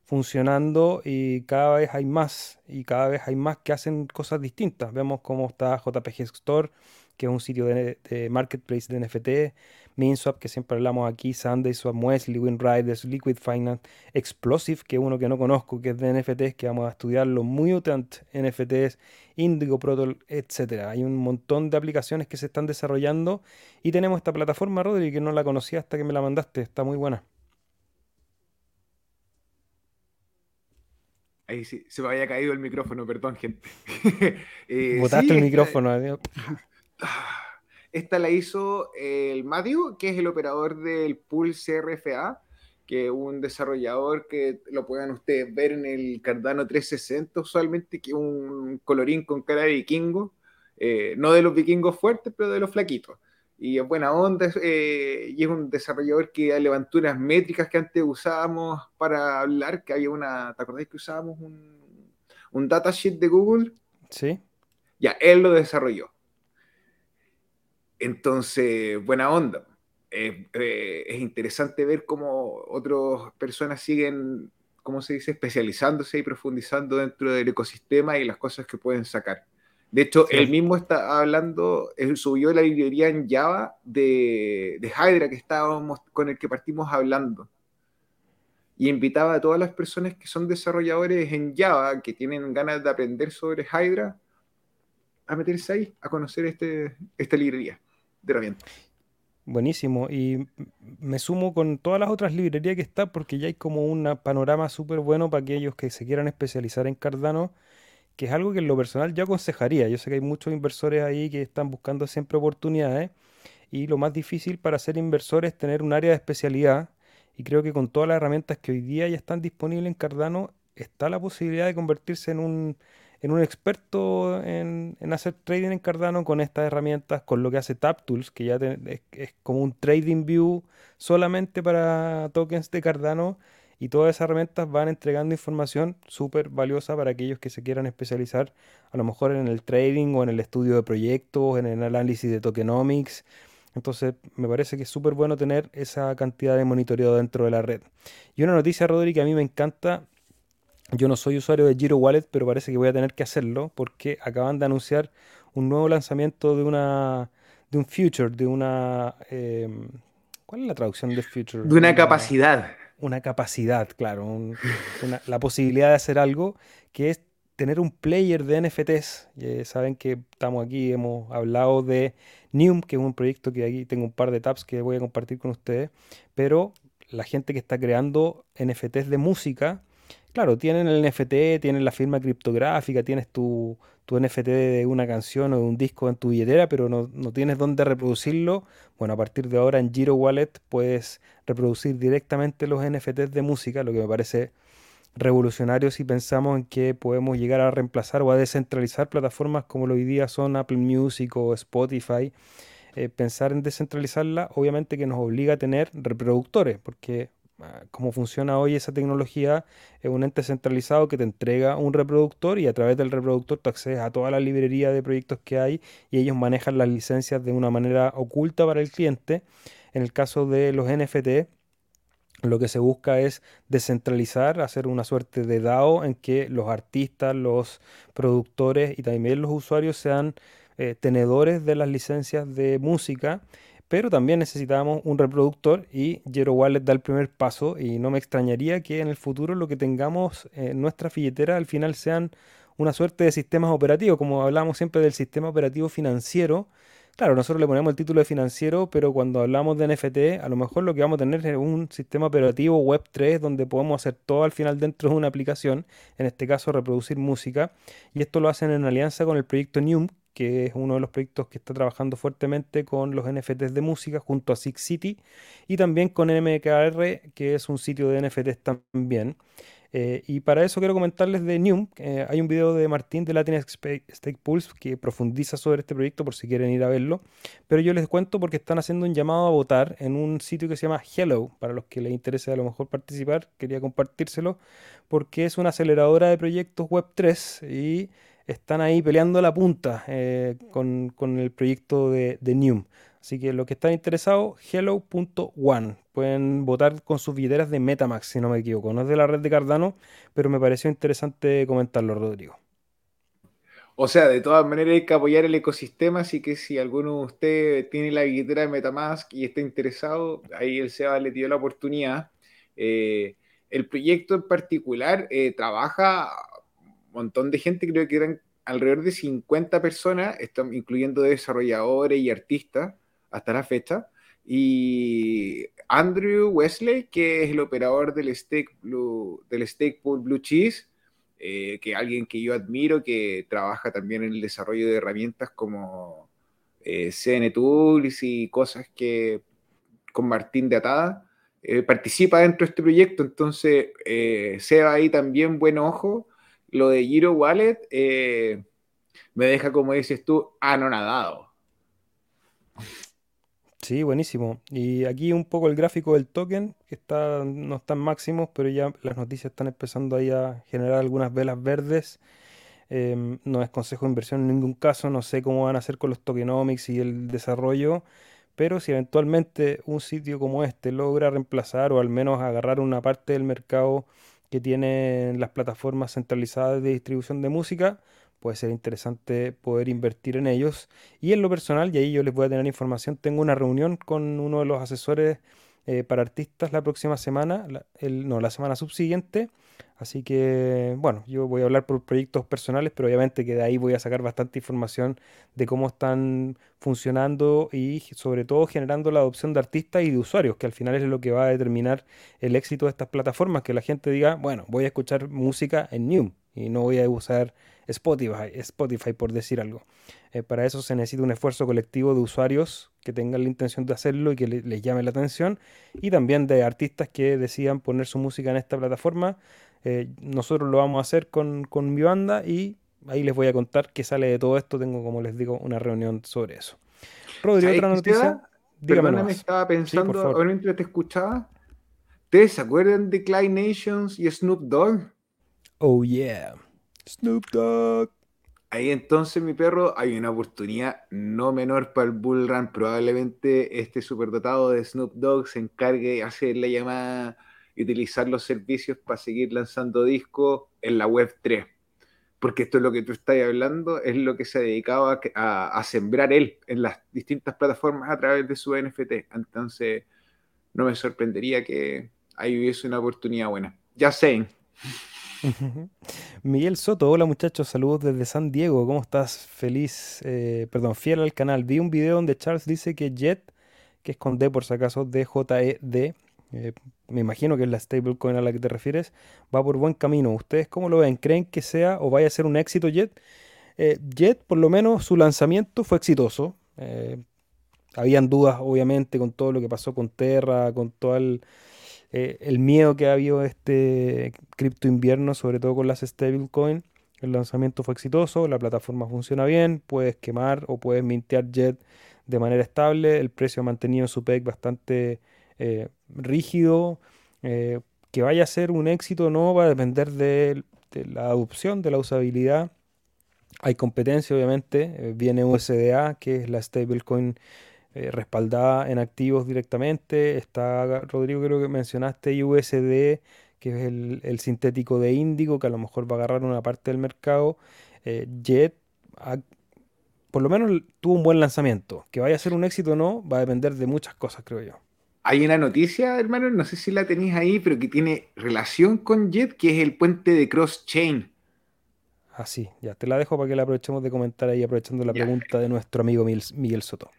funcionando y cada vez hay más y cada vez hay más que hacen cosas distintas. Vemos cómo está JPG Store, que es un sitio de marketplace de NFT, MinSwap, que siempre hablamos aquí, SundaySwap, Wesley, WinRiders, Liquid Finance, Explosive, que es uno que no conozco, que es de NFTs, que vamos a estudiarlo, Mutant NFTs, Indigo Protocol, etc. Hay un montón de aplicaciones que se están desarrollando y tenemos esta plataforma, Rodri, que no la conocía hasta que me la mandaste, está muy buena. Ahí sí, se me había caído el micrófono, perdón, gente. eh, Botaste el micrófono, adiós. Esta la hizo el Matthew, que es el operador del pool CRFA, que es un desarrollador que lo pueden ustedes ver en el Cardano 360 usualmente, que es un colorín con cara de vikingo, eh, no de los vikingos fuertes, pero de los flaquitos. Y es buena onda, eh, y es un desarrollador que levantó unas métricas que antes usábamos para hablar, que había una, ¿te acordáis que usábamos un, un datasheet de Google? Sí. Ya, él lo desarrolló. Entonces, buena onda. Eh, es interesante ver cómo otras personas siguen, ¿cómo se dice?, especializándose y profundizando dentro del ecosistema y las cosas que pueden sacar. De hecho, él mismo está hablando, él subió la librería en Java de, de Hydra que estábamos, con el que partimos hablando. Y invitaba a todas las personas que son desarrolladores en Java, que tienen ganas de aprender sobre Hydra, a meterse ahí, a conocer este, esta librería de herramientas. Buenísimo. Y me sumo con todas las otras librerías que están porque ya hay como un panorama súper bueno para aquellos que se quieran especializar en Cardano, que es algo que en lo personal yo aconsejaría. Yo sé que hay muchos inversores ahí que están buscando siempre oportunidades y lo más difícil para ser inversor es tener un área de especialidad. Y creo que con todas las herramientas que hoy día ya están disponibles en Cardano, está la posibilidad de convertirse en un en un experto en, hacer trading en Cardano con estas herramientas, con lo que hace TapTools, que ya es, como un trading view solamente para tokens de Cardano. Y todas esas herramientas van entregando información súper valiosa para aquellos que se quieran especializar, a lo mejor en el trading o en el estudio de proyectos, en el análisis de tokenomics. Entonces, me parece que es súper bueno tener esa cantidad de monitoreo dentro de la red. Y una noticia, Rodri, que a mí me encanta yo no soy usuario de Giro Wallet, pero parece que voy a tener que hacerlo porque acaban de anunciar un nuevo lanzamiento de una de un future, de una em, ¿cuál es la traducción de future? De una, capacidad. Una capacidad, claro, la posibilidad de hacer algo que es tener un player de NFTs. saben que estamos aquí, hemos hablado de Neum, que es un proyecto que aquí tengo un par de tabs que voy a compartir con ustedes, pero la gente que está creando NFTs de música claro, tienen el NFT, tienen la firma criptográfica, tienes tu, tu NFT de una canción o de un disco en tu billetera, pero no, no tienes dónde reproducirlo. Bueno, a partir de ahora en Giro Wallet puedes reproducir directamente los NFTs de música, lo que me parece revolucionario si pensamos en que podemos llegar a reemplazar o a descentralizar plataformas como lo hoy día son Apple Music o Spotify. Eh, pensar en descentralizarla obviamente que nos obliga a tener reproductores, porque ah, como funciona hoy esa tecnología es un ente centralizado que te entrega un reproductor y a través del reproductor tú accedes a toda la librería de proyectos que hay y ellos manejan las licencias de una manera oculta para el cliente. En el caso de los NFT, lo que se busca es descentralizar, hacer una suerte de DAO en que los artistas, los productores y también los usuarios sean eh, tenedores de las licencias de música, pero también necesitamos un reproductor y Jero Wallet da el primer paso y no me extrañaría que en el futuro lo que tengamos en nuestra billetera al final sean una suerte de sistemas operativos, como hablamos siempre del sistema operativo financiero, Claro, nosotros le ponemos el título de financiero, pero cuando hablamos de NFT, a lo mejor lo que vamos a tener es un sistema operativo Web 3 donde podemos hacer todo al final dentro de una aplicación, en este caso reproducir música, y esto lo hacen en alianza con el proyecto Neum, que es uno de los proyectos que está trabajando fuertemente con los NFTs de música junto a Six City y también con MKR, que es un sitio de NFTs también. Eh, y para eso quiero comentarles de Neum. hay un video de Martín de Latin Stake Pulse que profundiza sobre este proyecto por si quieren ir a verlo. Pero yo les cuento porque están haciendo un llamado a votar en un sitio que se llama Hello. Para los que les interese a lo mejor participar, quería compartírselo porque es una aceleradora de proyectos Web3 y están ahí peleando la punta eh, con, con, el proyecto de, de Neum. Así que los que están interesados, hello.one. Pueden votar con sus billeteras de Metamax, si no me equivoco. No es de la red de Cardano, pero me pareció interesante comentarlo, Rodrigo. O sea, de todas maneras hay que apoyar el ecosistema, así que si alguno de ustedes tiene la billetera de Metamask y está interesado, ahí el SEBA le dio la oportunidad. Eh, el proyecto en particular eh, trabaja montón de gente, creo que eran alrededor de 50 personas, incluyendo desarrolladores y artistas, hasta la fecha. Y Andrew Wesley, que es el operador del Stake, Blue, del Stake Pool Blue Cheese, eh, que es alguien que yo admiro, que trabaja también en el desarrollo de herramientas como eh, CN Tools y cosas que con Martín de Atada, eh, participa dentro de este proyecto, entonces se va ahí también buen ojo. Lo de Giro Wallet me deja, como dices tú, anonadado. Sí, buenísimo. Y aquí un poco el gráfico del token, que está, no están máximos, pero ya las noticias están empezando ahí a generar algunas velas verdes. Em, no es consejo de inversión en ningún caso, no sé cómo van a hacer con los tokenomics y el desarrollo, pero si eventualmente un sitio como este logra reemplazar o al menos agarrar una parte del mercado que tienen las plataformas centralizadas de distribución de música, puede ser interesante poder invertir en ellos. Y en lo personal, y ahí yo les voy a tener información, tengo una reunión con uno de los asesores eh, para artistas la próxima semana, no, la semana subsiguiente. Así que, bueno, yo voy a hablar por proyectos personales, pero obviamente que de ahí voy a sacar bastante información de cómo están funcionando y sobre todo generando la adopción de artistas y de usuarios, que al final es lo que va a determinar el éxito de estas plataformas, que la gente diga, bueno, voy a escuchar música en New y no voy a usar Spotify, Spotify por decir algo. Eh, para eso se necesita un esfuerzo colectivo de usuarios que tengan la intención de hacerlo y que les llame la atención, y también de artistas que decidan poner su música en esta plataforma. Eh, nosotros lo vamos a hacer con, con, mi banda y ahí les voy a contar qué sale de todo esto. Tengo, como les digo, una reunión sobre eso. Rodrigo, otra noticia. Dígame me estaba pensando, mientras te escuchaba, ¿ustedes se acuerdan de Clyde Nations y Snoop Dogg? Oh yeah. Snoop Dogg. Ahí entonces, mi perro, hay una oportunidad no menor para el Bull Run. Probablemente este superdotado de Snoop Dogg se encargue de hacer la llamada y utilizar los servicios para seguir lanzando discos en la web 3. Porque esto es lo que tú estás hablando, es lo que se ha dedicado a, sembrar él en las distintas plataformas a través de su NFT. Entonces, no me sorprendería que ahí hubiese una oportunidad buena. Ya sé. Miguel Soto, hola muchachos, saludos desde San Diego, ¿cómo estás? Feliz, eh, perdón, fiel al canal. Vi un video donde Charles dice que Jet, que es con D por si acaso, D-J-E-D, me imagino que es la stablecoin a la que te refieres, va por buen camino. ¿Ustedes cómo lo ven? ¿Creen que sea o vaya a ser un éxito Jet? Eh, Jet, por lo menos su lanzamiento fue exitoso. Eh, habían dudas, obviamente, con todo lo que pasó con Terra, con todo el, eh, miedo que ha habido este cripto invierno, sobre todo con las stablecoin. El lanzamiento fue exitoso, la plataforma funciona bien, puedes quemar o puedes mintear Jet de manera estable, el precio ha mantenido su PEG bastante eh, rígido. Eh, que vaya a ser un éxito o no va a depender de, la adopción, de la usabilidad. Hay competencia, obviamente. viene USDA, que es la stablecoin eh, respaldada en activos directamente. Está, Rodrigo, creo que mencionaste USD, que es el, sintético de Índigo, que a lo mejor va a agarrar una parte del mercado. Eh, Jet, por lo menos tuvo un buen lanzamiento. Que vaya a ser un éxito o no, va a depender de muchas cosas, creo yo. Hay una noticia, hermano, no sé si la tenéis ahí, pero que tiene relación con Jet, que es el puente de cross-chain. Ah, sí, ya te la dejo para que la aprovechemos de comentar ahí, aprovechando la pregunta de nuestro amigo Miguel Soto.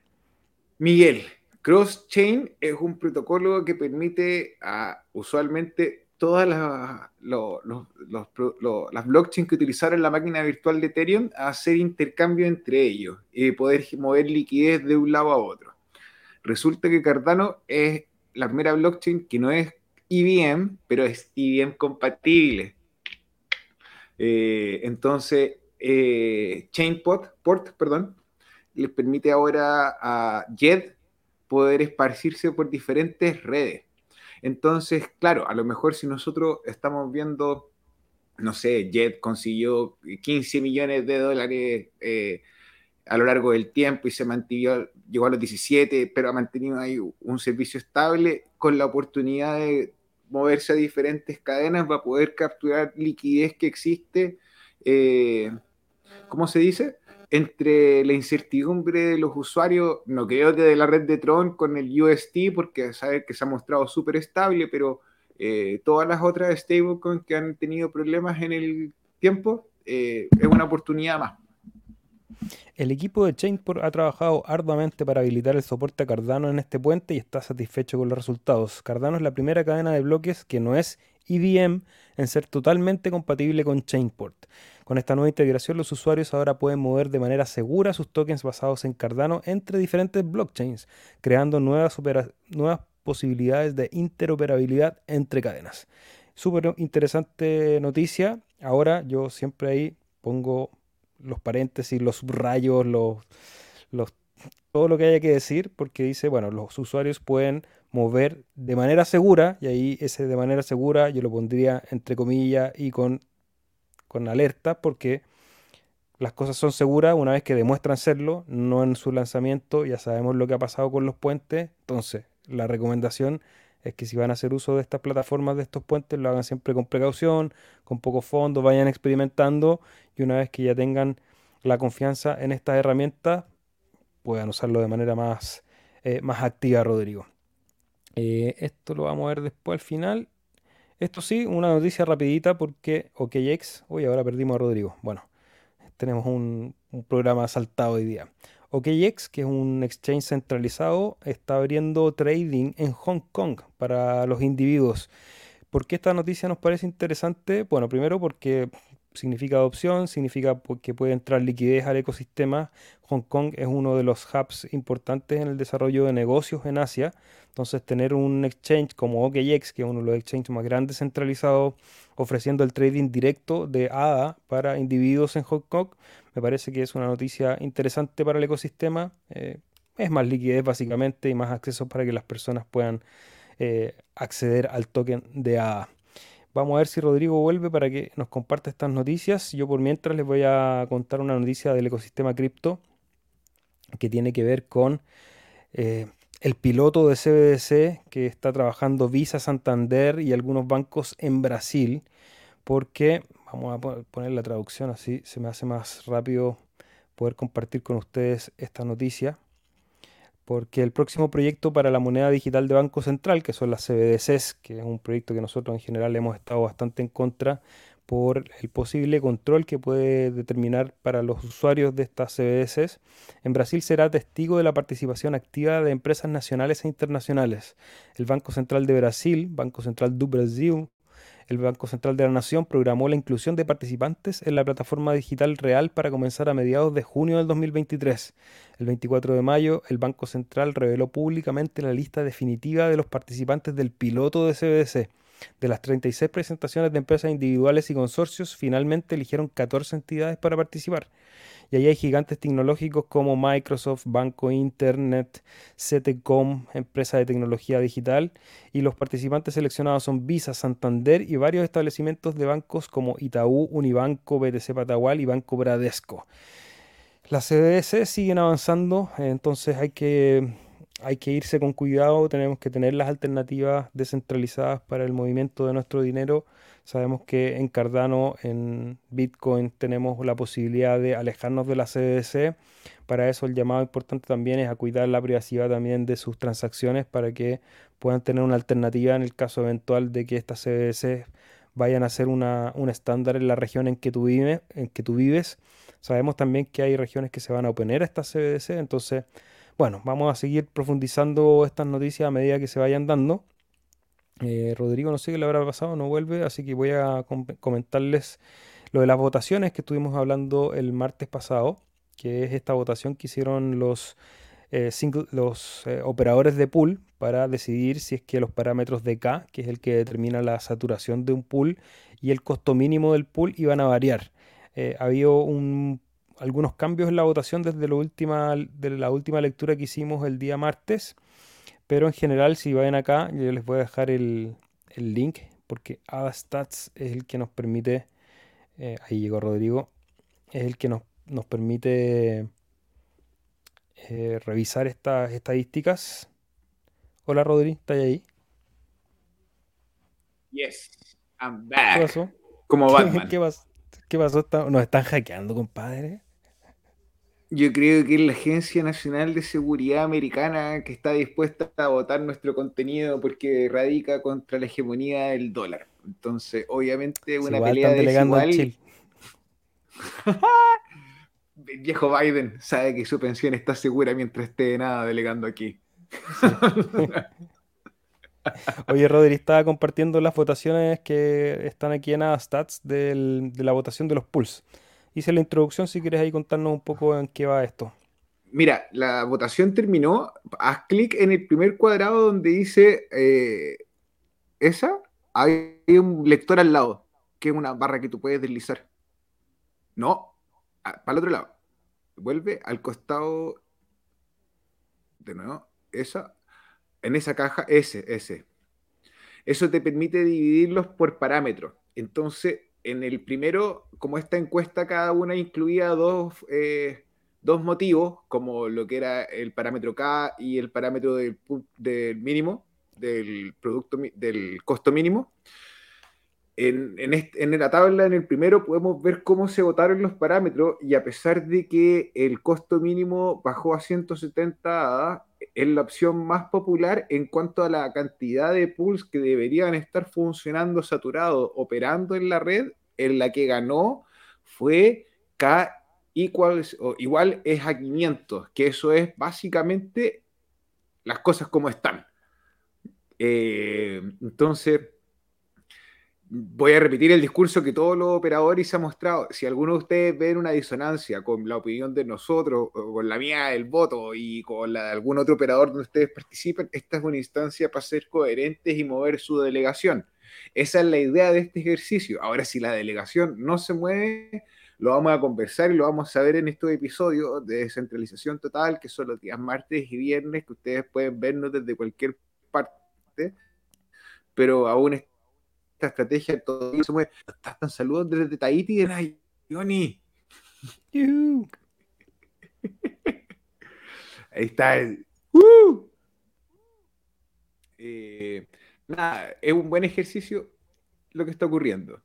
Miguel, Cross-Chain es un protocolo que permite a usualmente todas las, las blockchains que utilizaron la máquina virtual de Ethereum hacer intercambio entre ellos y poder mover liquidez de un lado a otro. Resulta que Cardano es la primera blockchain que no es IBM, pero es IBM compatible. Eh, entonces, eh, Chainport, port, perdón, les permite ahora a Jet poder esparcirse por diferentes redes. Entonces, claro, a lo mejor si nosotros estamos viendo, no sé, Jet consiguió 15 millones de dólares eh, a lo largo del tiempo y se mantuvo, llegó a los 17, pero ha mantenido ahí un servicio estable con la oportunidad de moverse a diferentes cadenas, va a poder capturar liquidez que existe, eh, ¿cómo se dice? entre la incertidumbre de los usuarios, no creo que de la red de Tron con el UST, porque sabe que se ha mostrado súper estable, pero eh, todas las otras stablecoins que han tenido problemas en el tiempo, eh, es una oportunidad más. El equipo de Chainport ha trabajado arduamente para habilitar el soporte a Cardano en este puente y está satisfecho con los resultados. Cardano es la primera cadena de bloques que no es EVM en ser totalmente compatible con Chainport. Con esta nueva integración, los usuarios ahora pueden mover de manera segura sus tokens basados en Cardano entre diferentes blockchains, creando nuevas, nuevas posibilidades de interoperabilidad entre cadenas. Súper interesante noticia. Ahora yo siempre ahí pongo los paréntesis, los subrayos, los, los, todo lo que haya que decir, porque dice, bueno, los usuarios pueden mover de manera segura, y ahí ese de manera segura yo lo pondría entre comillas y con con alerta porque las cosas son seguras una vez que demuestran serlo, no en su lanzamiento, ya sabemos lo que ha pasado con los puentes, entonces la recomendación es que si van a hacer uso de estas plataformas, de estos puentes, lo hagan siempre con precaución, con poco fondo, vayan experimentando y una vez que ya tengan la confianza en estas herramientas, puedan usarlo de manera más, eh, más activa, Rodrigo. Eh, esto lo vamos a ver después al final. Esto sí, una noticia rapidita porque OKX, uy, ahora perdimos a Rodrigo. Bueno, tenemos un, programa saltado hoy día. OKX, que es un exchange centralizado, está abriendo trading en Hong Kong para los individuos. ¿Por qué esta noticia nos parece interesante? Bueno, primero porque significa adopción, significa que puede entrar liquidez al ecosistema. Hong Kong es uno de los hubs importantes en el desarrollo de negocios en Asia. Entonces, tener un exchange como OKX, que es uno de los exchanges más grandes centralizados, ofreciendo el trading directo de ADA para individuos en Hong Kong, me parece que es una noticia interesante para el ecosistema. Eh, es más liquidez básicamente y más acceso para que las personas puedan eh, acceder al token de ADA. Vamos a ver si Rodrigo vuelve para que nos comparte estas noticias. Yo por mientras les voy a contar una noticia del ecosistema cripto que tiene que ver con eh, el piloto de CBDC que está trabajando Visa, Santander y algunos bancos en Brasil, porque, vamos a poner la traducción así, se me hace más rápido poder compartir con ustedes esta noticia, porque el próximo proyecto para la moneda digital de Banco Central, que son las CBDCs, que es un proyecto que nosotros en general hemos estado bastante en contra, por el posible control que puede determinar para los usuarios de estas CBDCs, en Brasil será testigo de la participación activa de empresas nacionales e internacionales. El Banco Central de Brasil, Banco Central do Brasil, el Banco Central de la Nación programó la inclusión de participantes en la plataforma digital real para comenzar a mediados de junio del 2023. El 24 de mayo, el Banco Central reveló públicamente la lista definitiva de los participantes del piloto de CBDC. De las 36 presentaciones de empresas individuales y consorcios, finalmente eligieron 14 entidades para participar. Y ahí hay gigantes tecnológicos como Microsoft, Banco Internet, CTCom, empresa de tecnología digital. Y los participantes seleccionados son Visa, Santander y varios establecimientos de bancos como Itaú, Unibanco, BTC Patagual y Banco Bradesco. Las CDS siguen avanzando, entonces hay que hay que irse con cuidado, tenemos que tener las alternativas descentralizadas para el movimiento de nuestro dinero. Sabemos que en Cardano, en Bitcoin, tenemos la posibilidad de alejarnos de la CDC. Para eso el llamado importante también es a cuidar la privacidad también de sus transacciones para que puedan tener una alternativa en el caso eventual de que estas CDC vayan a ser una, un estándar en la región en que, tú vives, en que tú vives. Sabemos también que hay regiones que se van a oponer a estas CBDC, entonces bueno, vamos a seguir profundizando estas noticias a medida que se vayan dando. Eh, Rodrigo no sé qué le habrá pasado, no vuelve, así que voy a comentarles lo de las votaciones que estuvimos hablando el martes pasado, que es esta votación que hicieron los, eh, eh, operadores de pool para decidir si es que los parámetros de K, que es el que determina la saturación de un pool, y el costo mínimo del pool iban a variar. había un algunos cambios en la votación desde la última, de la última lectura que hicimos el día martes. Pero en general, si vayan acá, yo les voy a dejar el, link porque AdaStats es el que nos permite, eh, ahí llegó Rodrigo, es el que nos, nos permite eh, revisar estas estadísticas. Hola Rodri, ¿estás ahí? Yes, I'm back. ¿Qué pasó? Como Batman. ¿Qué, pasó? ¿Qué pasó? ¿Nos están hackeando, compadre? Yo creo que es la Agencia Nacional de Seguridad Americana que está dispuesta a votar nuestro contenido porque radica contra la hegemonía del dólar. Entonces, obviamente, una pelea desigual. El viejo Biden sabe que su pensión está segura mientras esté de nada delegando aquí. Oye, Rodri, estaba compartiendo las votaciones que están aquí en Stats de la votación de los pools hice la introducción, si quieres ahí contarnos un poco en qué va esto. Mira, la votación terminó. Haz clic en el primer cuadrado donde dice eh, esa. Hay un lector al lado, que es una barra que tú puedes deslizar. No, para el otro lado. Vuelve al costado. De nuevo, esa. En esa caja, ese, ese. Eso te permite dividirlos por parámetros. Entonces, en el primero, como esta encuesta cada una incluía dos, eh, dos motivos, como lo que era el parámetro K y el parámetro del, del mínimo, del producto del costo mínimo. En, en, la tabla, en el primero, podemos ver cómo se votaron los parámetros y a pesar de que el costo mínimo bajó a 170 es la opción más popular en cuanto a la cantidad de pools que deberían estar funcionando saturados, operando en la red. En la que ganó fue K igual, igual es a 500, que eso es básicamente las cosas como están. Eh, entonces, voy a repetir el discurso que todos los operadores se han mostrado. Si alguno de ustedes ven una disonancia con la opinión de nosotros, o con la mía del voto y con la de algún otro operador donde ustedes participen, esta es una instancia para ser coherentes y mover su delegación. Esa es la idea de este ejercicio. Ahora, si la delegación no se mueve, lo vamos a conversar y lo vamos a ver en estos episodios de descentralización total, que son los días martes y viernes, que ustedes pueden vernos desde cualquier parte. Pero aún estrategia todavía se mueve. Están saludos desde Tahiti de Johnny. Ahí está. Uh. Eh, nada, es un buen ejercicio lo que está ocurriendo.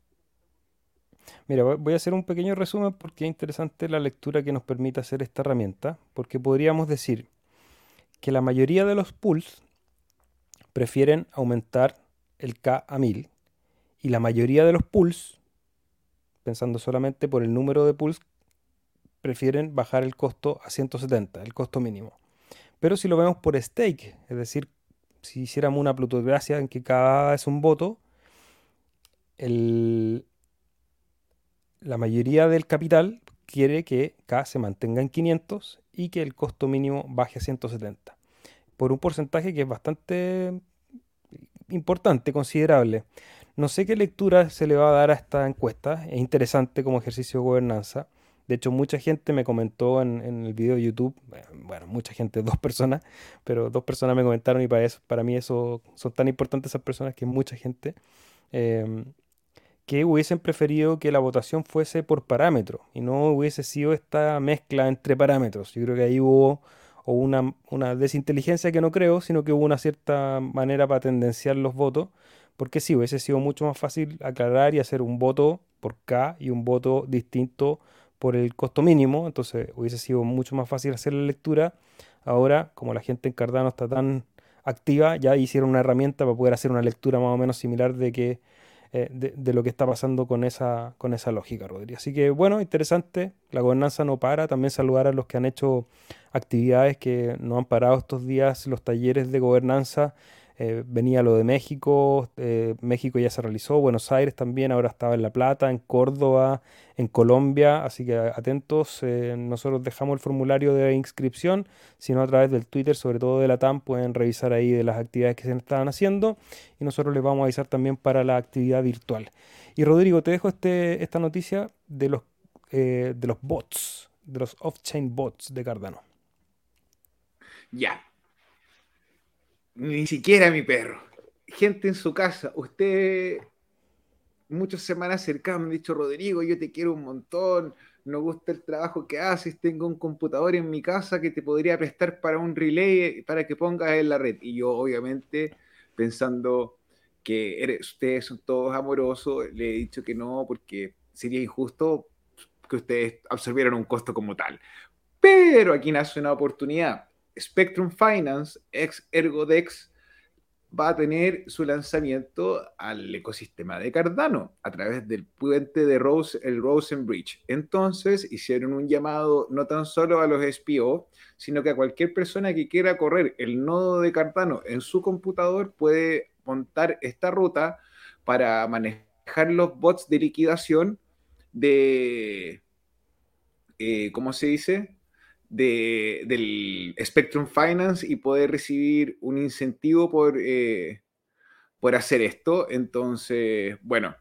Mira, voy a hacer un pequeño resumen porque es interesante la lectura que nos permite hacer esta herramienta, porque podríamos decir que la mayoría de los pools prefieren aumentar el K a 1000 y la mayoría de los pools pensando solamente por el número de pools, prefieren bajar el costo a 170, el costo mínimo. Pero si lo vemos por stake, es decir, si hiciéramos una plutocracia en que cada es un voto, la mayoría del capital quiere que K se mantenga en 500 y que el costo mínimo baje a 170. Por un porcentaje que es bastante importante, considerable. No sé qué lectura se le va a dar a esta encuesta. Es interesante como ejercicio de gobernanza. De hecho, mucha gente me comentó en, el video de YouTube, eh, bueno, mucha gente, dos personas, pero dos personas me comentaron y para, eso, para mí eso son tan importantes esas personas que mucha gente, em, que hubiesen preferido que la votación fuese por parámetro y no hubiese sido esta mezcla entre parámetros. Yo creo que ahí hubo una, una desinteligencia que no creo, sino que hubo una cierta manera para tendenciar los votos, porque sí, hubiese sido mucho más fácil aclarar y hacer un voto por K y un voto distinto por el costo mínimo, entonces hubiese sido mucho más fácil hacer la lectura. Ahora, como la gente en Cardano está tan activa, ya hicieron una herramienta para poder hacer una lectura más o menos similar de que eh, de, lo que está pasando con esa, con esa lógica, Rodri. Así que bueno, interesante, la gobernanza no para, también saludar a los que han hecho actividades que no han parado estos días, los talleres de gobernanza eh, venía lo de México, eh, México ya se realizó, Buenos Aires también, ahora estaba en La Plata, en Córdoba, en Colombia, así que atentos, eh, nosotros dejamos el formulario de inscripción, sino a través del Twitter, sobre todo de la TAM, pueden revisar ahí de las actividades que se estaban haciendo y nosotros les vamos a avisar también para la actividad virtual. Y Rodrigo, te dejo este, esta noticia de los, de los bots, de los off-chain bots de Cardano. Ya, ni siquiera mi perro. Gente en su casa. Usted, muchas semanas cercanas me han dicho, Rodrigo, yo te quiero un montón, no gusta el trabajo que haces, tengo un computador en mi casa que te podría prestar para un relay para que pongas en la red. Y yo, obviamente, pensando que eres, ustedes son todos amorosos, le he dicho que no, porque sería injusto que ustedes absorbieran un costo como tal. Pero aquí nace una oportunidad Spectrum Finance, ex Ergodex, va a tener su lanzamiento al ecosistema de Cardano a través del puente de Rose, el Rosen Bridge. Entonces hicieron un llamado no tan solo a los SPO, sino que a cualquier persona que quiera correr el nodo de Cardano en su computador puede montar esta ruta para manejar los bots de liquidación de, eh, ¿cómo se dice? De, del Spectrum Finance y poder recibir un incentivo por, eh, por hacer esto. Entonces, bueno,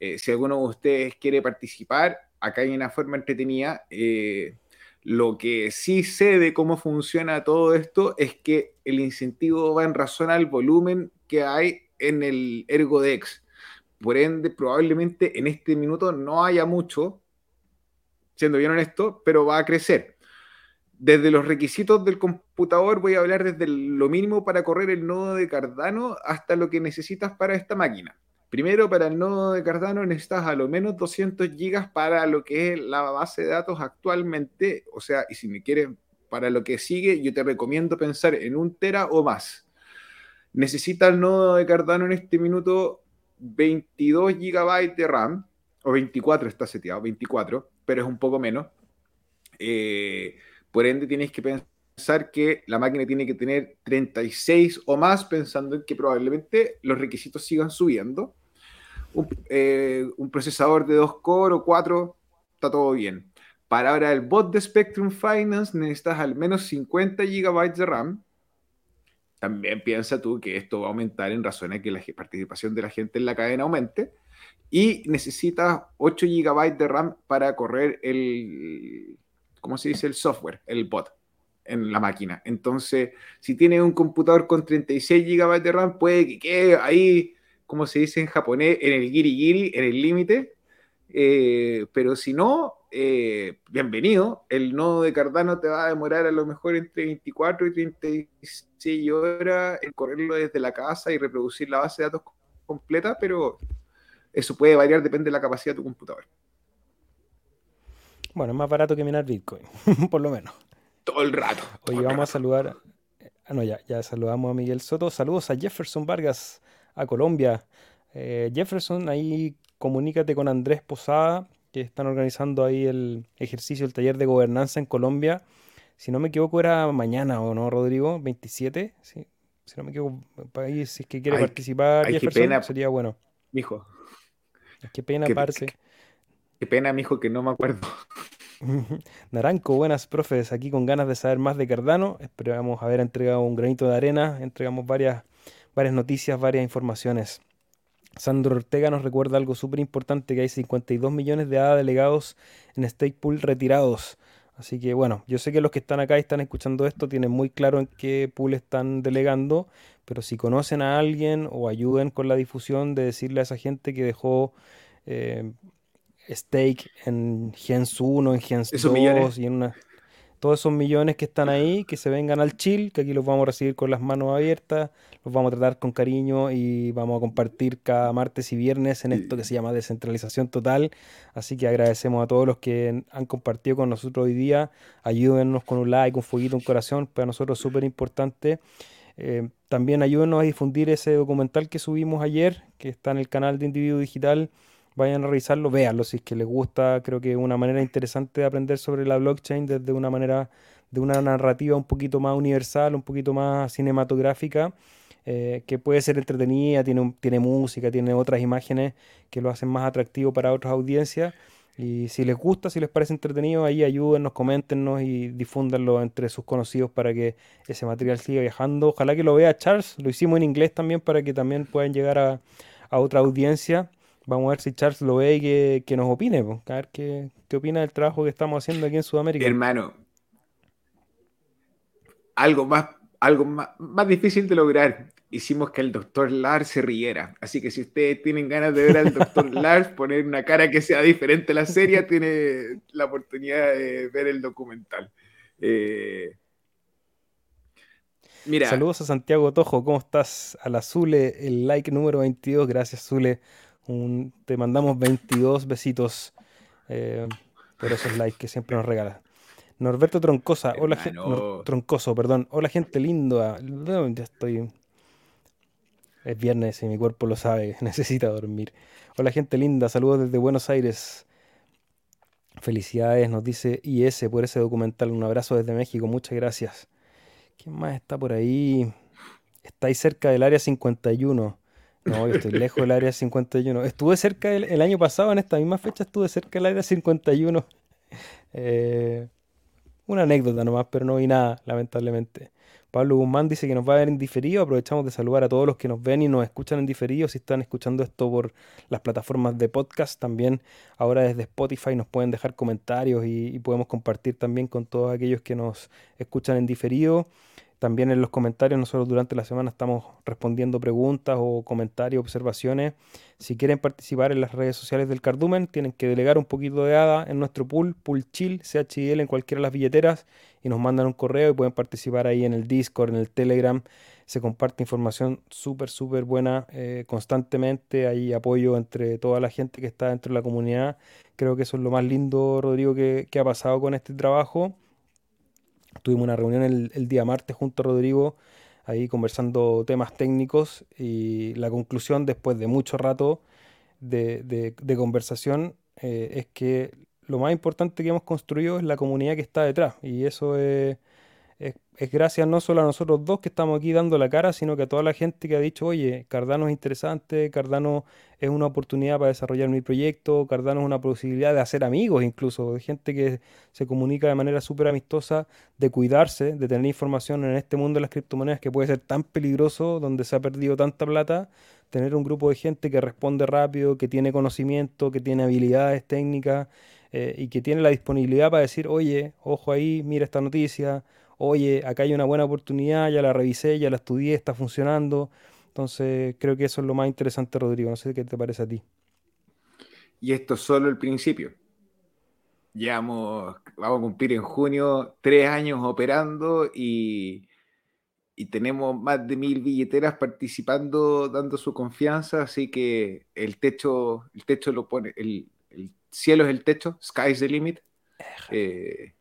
eh, si alguno de ustedes quiere participar, acá hay una forma entretenida. Eh, lo que sí sé de cómo funciona todo esto es que el incentivo va en razón al volumen que hay en el Ergodex. Por ende, probablemente en este minuto no haya mucho, siendo bien honesto, pero va a crecer desde los requisitos del computador voy a hablar desde lo mínimo para correr el nodo de Cardano hasta lo que necesitas para esta máquina. Primero, para el nodo de Cardano necesitas a lo menos 200 gigas para lo que es la base de datos actualmente. O sea, y si me quieres para lo que sigue, yo te recomiendo pensar en un tera o más. Necesita el nodo de Cardano en este minuto 22 gigabytes de RAM, o 24 está seteado, 24, pero es un poco menos. Eh, por ende, tienes que pensar que la máquina tiene que tener 36 o más, pensando en que probablemente los requisitos sigan subiendo. Un, eh, procesador de 2 core o 4, está todo bien. Para ahora el bot de Spectrum Finance necesitas al menos 50 GB de RAM. También piensa tú que esto va a aumentar en razón de que la participación de la gente en la cadena aumente. Y necesitas 8 GB de RAM para correr el, ¿cómo se dice? El software, el bot en la máquina. Entonces, si tiene un computador con 36 GB de RAM, puede que quede ahí, como se dice en japonés, en el giri giri, en el límite. Eh, pero si no, eh, bienvenido. El nodo de Cardano te va a demorar a lo mejor entre 24 y 36 horas en correrlo desde la casa y reproducir la base de datos completa, pero eso puede variar, depende de la capacidad de tu computador. Bueno, es más barato que minar Bitcoin, por lo menos. Todo el rato. Hoy vamos a saludar. Ah, no, ya, ya saludamos a Miguel Soto. Saludos a Jefferson Vargas, a Colombia. Eh, Jefferson, ahí comunícate con Andrés Posada que están organizando ahí el ejercicio, el taller de gobernanza en Colombia. Si no me equivoco, era mañana o no, Rodrigo, 27. Si no me equivoco, ahí, si es que quiere participar, Jefferson, sería bueno. Mijo. Qué pena, parce. Qué, pena, mijo, que no me acuerdo. Naranco, buenas profes, aquí con ganas de saber más de Cardano. Esperamos haber entregado un granito de arena, entregamos varias, varias noticias, varias informaciones. Sandro Ortega nos recuerda algo súper importante, que hay 52 millones de ADA delegados en Stake Pool retirados. Así que bueno, yo sé que los que están acá y están escuchando esto tienen muy claro en qué pool están delegando, pero si conocen a alguien o ayuden con la difusión de decirle a esa gente que dejó eh, stake en Gens 1, en Gens 2 y en una todos esos millones que están ahí, que se vengan al chill, que aquí los vamos a recibir con las manos abiertas, los vamos a tratar con cariño y vamos a compartir cada martes y viernes en esto que se llama descentralización total. Así que agradecemos a todos los que han compartido con nosotros hoy día. Ayúdennos con un like, un fueguito, un corazón, para nosotros es súper importante. Eh, también ayúdenos a difundir ese documental que subimos ayer, que está en el canal de Individuo Digital vayan a revisarlo, véanlo si es que les gusta. Creo que es una manera interesante de aprender sobre la blockchain desde una manera, de una narrativa un poquito más universal, un poquito más cinematográfica, eh, que puede ser entretenida, tiene, tiene música, tiene otras imágenes que lo hacen más atractivo para otras audiencias. Y si les gusta, si les parece entretenido, ahí ayúdennos, coméntenos y difúndanlo entre sus conocidos para que ese material siga viajando. Ojalá que lo vea Charles, lo hicimos en inglés también para que también puedan llegar a, a otra audiencia. Vamos a ver si Charles lo ve y que, nos opine, a ver qué, opina del trabajo que estamos haciendo aquí en Sudamérica. Hermano, algo más, algo más, difícil de lograr. Hicimos que el doctor Lars se riera. Así que si ustedes tienen ganas de ver al doctor Lars poner una cara que sea diferente a la serie, tiene la oportunidad de ver el documental. Eh, mira. Saludos a Santiago Tojo, ¿cómo estás? A la Zule, el like número 22, gracias Zule te mandamos 22 besitos eh, por esos likes que siempre nos regalas. Norberto Troncosa, hola gente, Troncoso, perdón, hola gente linda. Ya estoy. Es viernes y mi cuerpo lo sabe, necesita dormir. Hola gente linda, saludos desde Buenos Aires. Felicidades, nos dice IS por ese documental. Un abrazo desde México, muchas gracias. ¿Quién más está por ahí? Estáis cerca del área 51. No, yo estoy lejos del área 51. Estuve cerca el, año pasado, en esta misma fecha, estuve cerca del área 51. Eh, una anécdota nomás, pero no vi nada, lamentablemente. Pablo Guzmán dice que nos va a ver en diferido. Aprovechamos de saludar a todos los que nos ven y nos escuchan en diferido. Si están escuchando esto por las plataformas de podcast, también ahora desde Spotify nos pueden dejar comentarios y podemos compartir también con todos aquellos que nos escuchan en diferido. También en los comentarios, nosotros durante la semana estamos respondiendo preguntas o comentarios, observaciones. Si quieren participar en las redes sociales del Cardumen, tienen que delegar un poquito de ADA en nuestro pool, pool chill, CHIL en cualquiera de las billeteras y nos mandan un correo y pueden participar ahí en el Discord, en el Telegram. Se comparte información súper, súper buena eh, constantemente. Hay apoyo entre toda la gente que está dentro de la comunidad. Creo que eso es lo más lindo, Rodrigo, que, que ha pasado con este trabajo Tuvimos una reunión el, día martes junto a Rodrigo, ahí conversando temas técnicos y la conclusión después de mucho rato de, conversación eh, es que lo más importante que hemos construido es la comunidad que está detrás y eso es es, gracias no solo a nosotros dos que estamos aquí dando la cara, sino que a toda la gente que ha dicho, oye, Cardano es interesante, Cardano es una oportunidad para desarrollar mi proyecto, Cardano es una posibilidad de hacer amigos incluso, de gente que se comunica de manera súper amistosa, de cuidarse, de tener información en este mundo de las criptomonedas que puede ser tan peligroso, donde se ha perdido tanta plata, tener un grupo de gente que responde rápido, que tiene conocimiento, que tiene habilidades técnicas eh, y que tiene la disponibilidad para decir, oye, ojo ahí, mira esta noticia oye, acá hay una buena oportunidad, ya la revisé, ya la estudié, está funcionando. Entonces, creo que eso es lo más interesante, Rodrigo. No sé qué te parece a ti. Y esto es solo el principio. Llevamos, vamos a cumplir en junio tres años operando y, tenemos más de mil billeteras participando, dando su confianza, así que el techo, el techo lo pone, el, cielo es el techo, sky is the limit. Eh,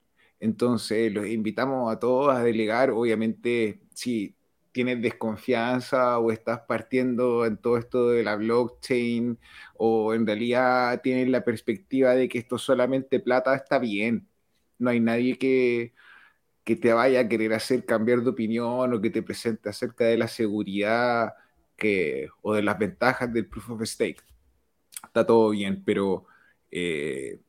entonces, los invitamos a todos a delegar. Obviamente, si tienes desconfianza o estás partiendo en todo esto de la blockchain o en realidad tienes la perspectiva de que esto solamente plata, está bien. No hay nadie que, que te vaya a querer hacer cambiar de opinión o que te presente acerca de la seguridad que, o de las ventajas del proof of stake. Está todo bien, pero eh,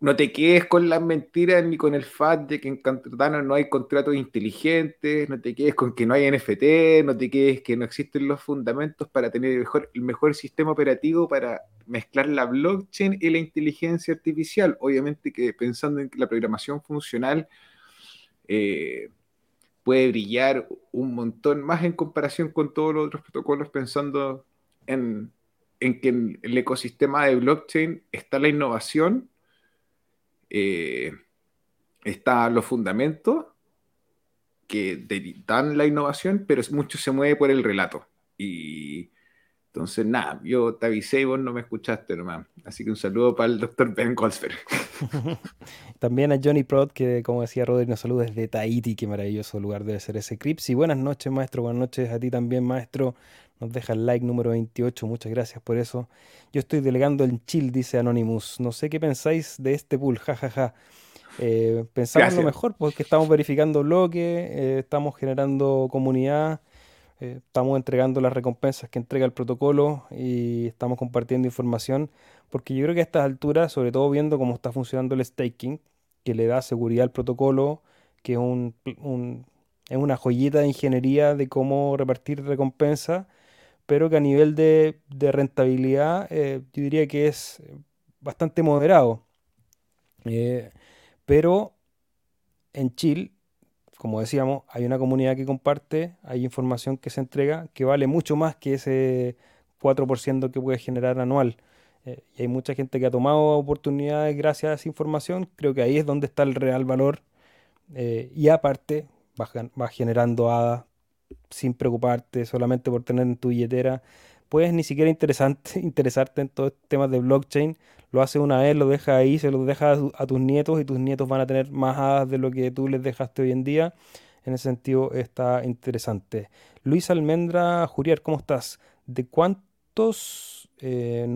no te quedes con las mentiras ni con el fact de que en Cardano no hay contratos inteligentes, no te quedes con que no hay NFT, no te quedes que no existen los fundamentos para tener el mejor, el mejor sistema operativo para mezclar la blockchain y la inteligencia artificial. Obviamente que pensando en que la programación funcional eh, puede brillar un montón más en comparación con todos los otros protocolos, pensando en, que en el ecosistema de blockchain está la innovación, eh, están los fundamentos que dan la innovación, pero mucho se mueve por el relato. Y entonces, nada, yo te avisé y vos no me escuchaste nomás. Así que un saludo para el doctor Ben Goldsberg. También a Johnny Prod, que como decía Rodri, nos saluda desde Tahiti, qué maravilloso lugar debe ser ese Crips. Y buenas noches, maestro, buenas noches a ti también, maestro. Nos deja el like número 28, muchas gracias por eso. Yo estoy delegando el chill, dice Anonymous. No sé qué pensáis de este pool, jajaja. Ja, ja. eh, pensamos lo mejor, porque estamos verificando bloques, eh, estamos generando comunidad. Eh, estamos entregando las recompensas que entrega el protocolo y estamos compartiendo información, porque yo creo que a estas alturas, sobre todo viendo cómo está funcionando el staking, que le da seguridad al protocolo, que es, un, es una joyita de ingeniería de cómo repartir recompensas, pero que a nivel de, rentabilidad eh, yo diría que es bastante moderado. Eh, pero en Chile como decíamos, hay una comunidad que comparte, hay información que se entrega que vale mucho más que ese 4% que puede generar anual. Eh, y hay mucha gente que ha tomado oportunidades gracias a esa información. Creo que ahí es donde está el real valor. Y aparte, vas, generando ADA sin preocuparte solamente por tener en tu billetera. Puedes ni siquiera interesante, interesarte en todos estos temas de blockchain, lo hace una vez, lo deja ahí, se lo deja a, tus nietos y tus nietos van a tener más hadas de lo que tú les dejaste hoy en día. En ese sentido está interesante. Luis Almendra Jurier, ¿cómo estás? ¿De cuántos eh,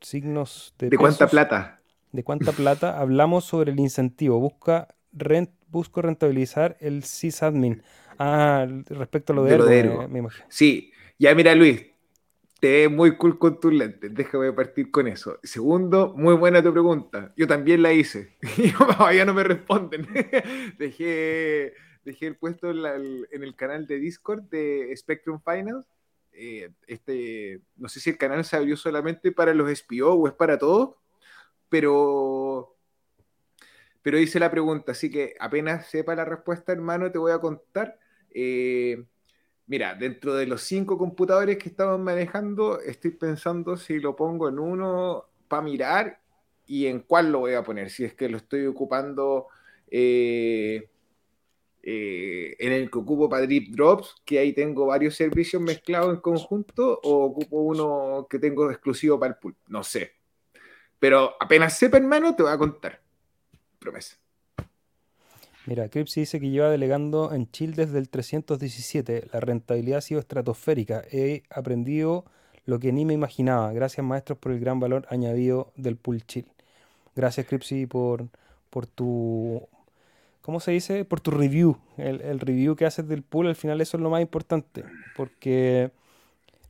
signos de... ¿De cuánta plata? ¿De cuánta plata? Hablamos sobre el incentivo. Busca rent, busco rentabilizar el sysadmin. Ah, respecto a lo de, de Sí, ya mira Luis, te ves muy cool con tus lentes. Déjame partir con eso. Segundo, muy buena tu pregunta. Yo también la hice. Y todavía no me responden. dejé, dejé el puesto en, el canal de Discord de Spectrum Finance. Eh, este, no sé si el canal se abrió solamente para los SPO o es para todos, pero, pero hice la pregunta. Así que apenas sepa la respuesta, hermano, te voy a contar. Eh, Mira, dentro de los cinco computadores que estamos manejando, estoy pensando si lo pongo en uno para mirar y en cuál lo voy a poner. Si es que lo estoy ocupando eh, eh, en el que ocupo para Drip Drops, que ahí tengo varios servicios mezclados en conjunto, o ocupo uno que tengo exclusivo para el pool. No sé. Pero apenas sepa, hermano, te voy a contar. Promesa. Mira, Cripsy dice que lleva delegando en Chile desde el 317. La rentabilidad ha sido estratosférica. He aprendido lo que ni me imaginaba. Gracias, maestros, por el gran valor añadido del pool chill. Gracias, Cripsy, por, por tu. ¿Cómo se dice? Por tu review. El, el review que haces del pool, al final, eso es lo más importante. Porque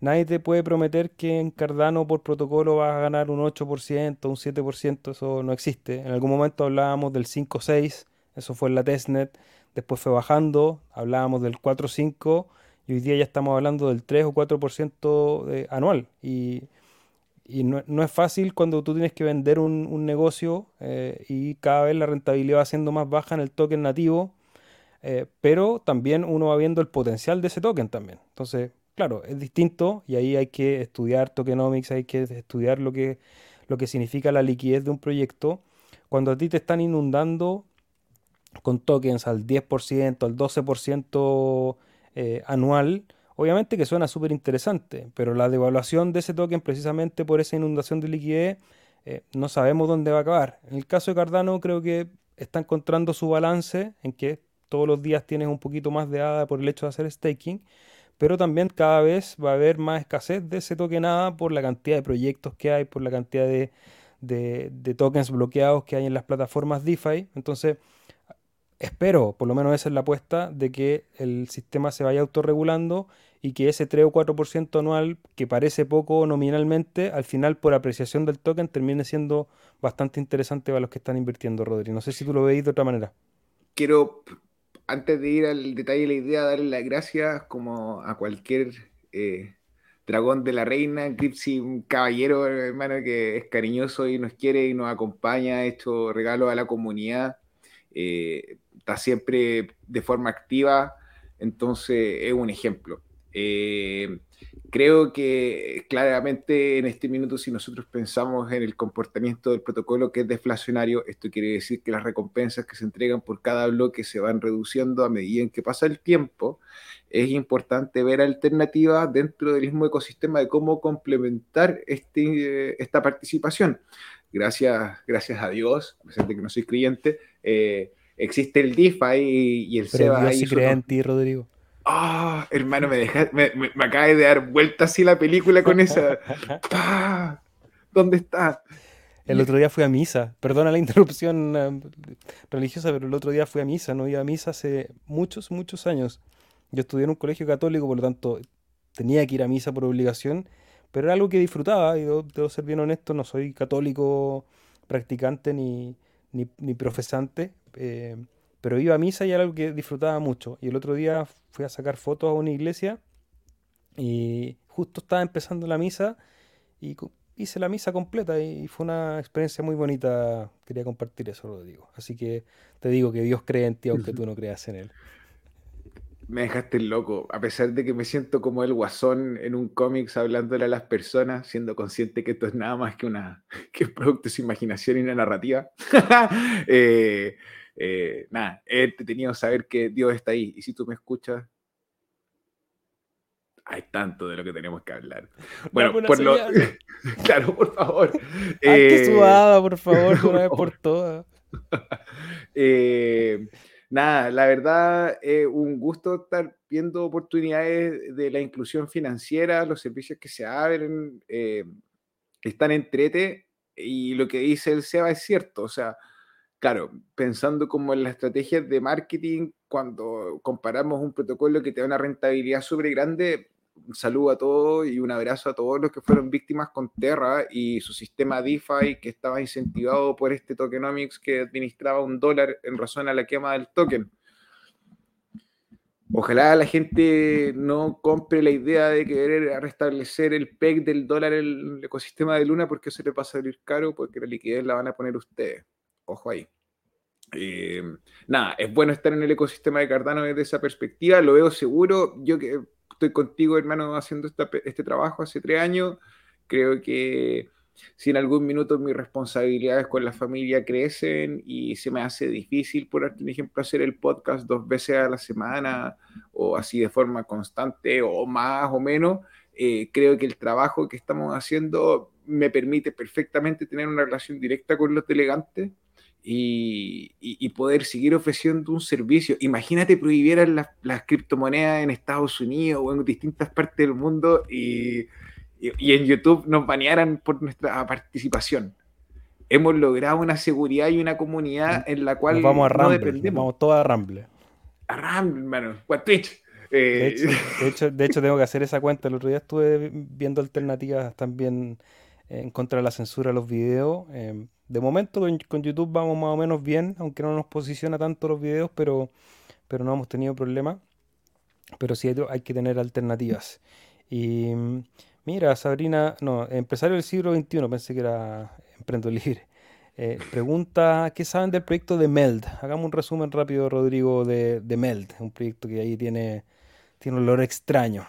nadie te puede prometer que en Cardano por protocolo vas a ganar un 8%, un 7%. Eso no existe. En algún momento hablábamos del 5-6 eso fue en la testnet. Después fue bajando, hablábamos del 4-5 y hoy día ya estamos hablando del 3 o 4% de, anual. Y, no, es fácil cuando tú tienes que vender un, negocio eh, y cada vez la rentabilidad va siendo más baja en el token nativo, eh, pero también uno va viendo el potencial de ese token también. Entonces, claro, es distinto y ahí hay que estudiar tokenomics, hay que estudiar lo que, lo que significa la liquidez de un proyecto. Cuando a ti te están inundando con tokens al 10%, al 12% eh, anual, obviamente que suena súper interesante, pero la devaluación de ese token precisamente por esa inundación de liquidez, eh, no sabemos dónde va a acabar. En el caso de Cardano creo que está encontrando su balance en que todos los días tienes un poquito más de ADA por el hecho de hacer staking, pero también cada vez va a haber más escasez de ese token ADA por la cantidad de proyectos que hay, por la cantidad de, de tokens bloqueados que hay en las plataformas DeFi. Entonces, espero, por lo menos esa es la apuesta, de que el sistema se vaya autorregulando y que ese 3 o 4% anual, que parece poco nominalmente, al final por apreciación del token termine siendo bastante interesante para los que están invirtiendo, Rodri. No sé si tú lo veis de otra manera. Quiero, antes de ir al detalle de la idea, darle las gracias como a cualquier eh, dragón de la reina, Gripsy, un caballero, hermano, que es cariñoso y nos quiere y nos acompaña, ha hecho regalos a la comunidad, eh, está siempre de forma activa, entonces es un ejemplo. Eh, creo que claramente en este minuto, si nosotros pensamos en el comportamiento del protocolo que es deflacionario, esto quiere decir que las recompensas que se entregan por cada bloque se van reduciendo a medida en que pasa el tiempo. Es importante ver alternativas dentro del mismo ecosistema de cómo complementar este, esta participación. Gracias, gracias a Dios, a que no soy creyente, eh, existe el DeFi y, el Pero SEBA. Dios sí cree en ti, Rodrigo. Ah, hermano, me, deja, me, me, acaba de dar vuelta así la película con esa. ¿Dónde está? El otro día fui a misa. Perdona la interrupción um, religiosa, pero el otro día fui a misa. No iba a misa hace muchos, muchos años. Yo estudié en un colegio católico, por lo tanto tenía que ir a misa por obligación, pero era algo que disfrutaba. Y debo ser bien honesto, no soy católico practicante ni, ni, ni profesante. Eh, pero iba a misa y era algo que disfrutaba mucho. Y el otro día fui a sacar fotos a una iglesia y justo estaba empezando la misa y hice la misa completa y fue una experiencia muy bonita. Quería compartir eso, lo digo. Así que te digo que Dios cree en ti aunque tú no creas en Él. Me dejaste loco, a pesar de que me siento como el guasón en un cómics hablándole a las personas, siendo consciente que esto es nada más que una que producto de su imaginación y una narrativa. eh, eh, nada, he entretenido saber que Dios está ahí. Y si tú me escuchas, hay tanto de lo que tenemos que hablar. Bueno, por lo... claro, por favor. Eh, sudada, por favor, una vez por todas. Eh, nada, la verdad, es un gusto estar viendo oportunidades de la inclusión financiera, los servicios que se abren, están entrete y lo que dice el SEBA es cierto, o sea, claro, pensando como en las estrategias de marketing, cuando comparamos un protocolo que te da una rentabilidad súper grande, un saludo a todos y un abrazo a todos los que fueron víctimas con Terra y su sistema DeFi que estaba incentivado por este tokenomics que administraba un dólar en razón a la quema del token. Ojalá la gente no compre la idea de querer restablecer el PEG del dólar en el ecosistema de Luna porque eso le pasa a salir caro porque la liquidez la van a poner ustedes ojo ahí. Eh, nada, es bueno estar en el ecosistema de Cardano desde esa perspectiva, lo veo seguro. Yo que estoy contigo, hermano, haciendo este trabajo hace tres años, creo que si en algún minuto mis responsabilidades con la familia crecen y se me hace difícil, por ejemplo, hacer el podcast dos veces a la semana o así de forma constante o más o menos, eh, creo que el trabajo que estamos haciendo me permite perfectamente tener una relación directa con los delegantes y, poder seguir ofreciendo un servicio. Imagínate prohibieran las, criptomonedas en Estados Unidos o en distintas partes del mundo y, en YouTube nos banearan por nuestra participación. Hemos logrado una seguridad y una comunidad en la cual vamos a Ramble, no dependemos. Vamos todos a Ramble. A Ramble, hermano. Twitch. Eh, de, hecho, de, hecho, tengo que hacer esa cuenta. El otro día estuve viendo alternativas también en contra de la censura de los videos. Em, de momento con, YouTube vamos más o menos bien, aunque no nos posiciona tanto los videos, pero, pero no hemos tenido problemas. Pero sí hay, que tener alternativas. Y mira, Sabrina, no, empresario del siglo XXI, pensé que era Emprendo Libre. Eh, pregunta, ¿qué saben del proyecto de Meld? Hagamos un resumen rápido, Rodrigo, de, de Meld, un proyecto que ahí tiene, tiene un olor extraño.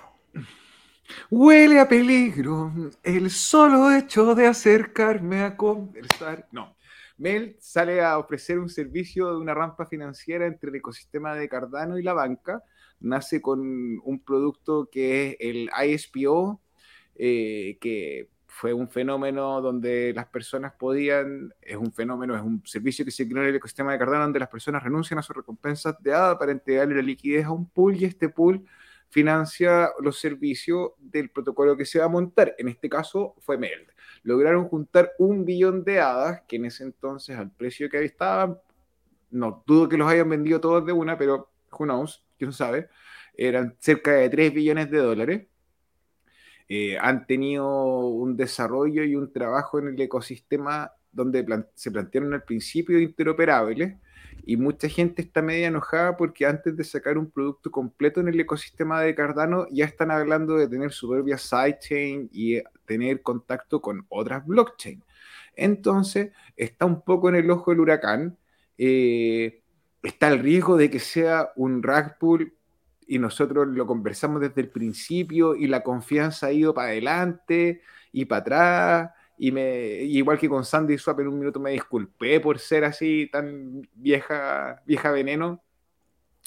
Huele a peligro el solo hecho de acercarme a conversar. No. Mel sale a ofrecer un servicio de una rampa financiera entre el ecosistema de Cardano y la banca. Nace con un producto que es el ISPO, eh, que fue un fenómeno donde las personas podían, es un fenómeno, es un servicio que se creó en el ecosistema de Cardano donde las personas renuncian a sus recompensas de ADA para entregarle la liquidez a un pool y este pool financia los servicios del protocolo que se va a montar. En este caso fue MELD. Lograron juntar un billón de hadas, que en ese entonces al precio que estaban, no dudo que los hayan vendido todos de una, pero who knows, quién sabe, eran cerca de 3 billones de dólares eh, han tenido un desarrollo y un trabajo en el ecosistema donde se plantearon al principio interoperables y mucha gente está media enojada porque antes de sacar un producto completo en el ecosistema de Cardano ya están hablando de tener su propia sidechain y eh, tener contacto con otras blockchain. Entonces está un poco en el ojo del huracán. Eh, está el riesgo de que sea un rug pull y nosotros lo conversamos desde el principio y la confianza ha ido para adelante y para atrás. Y me, igual que con Sandy Swap en un minuto me disculpé por ser así tan vieja, vieja veneno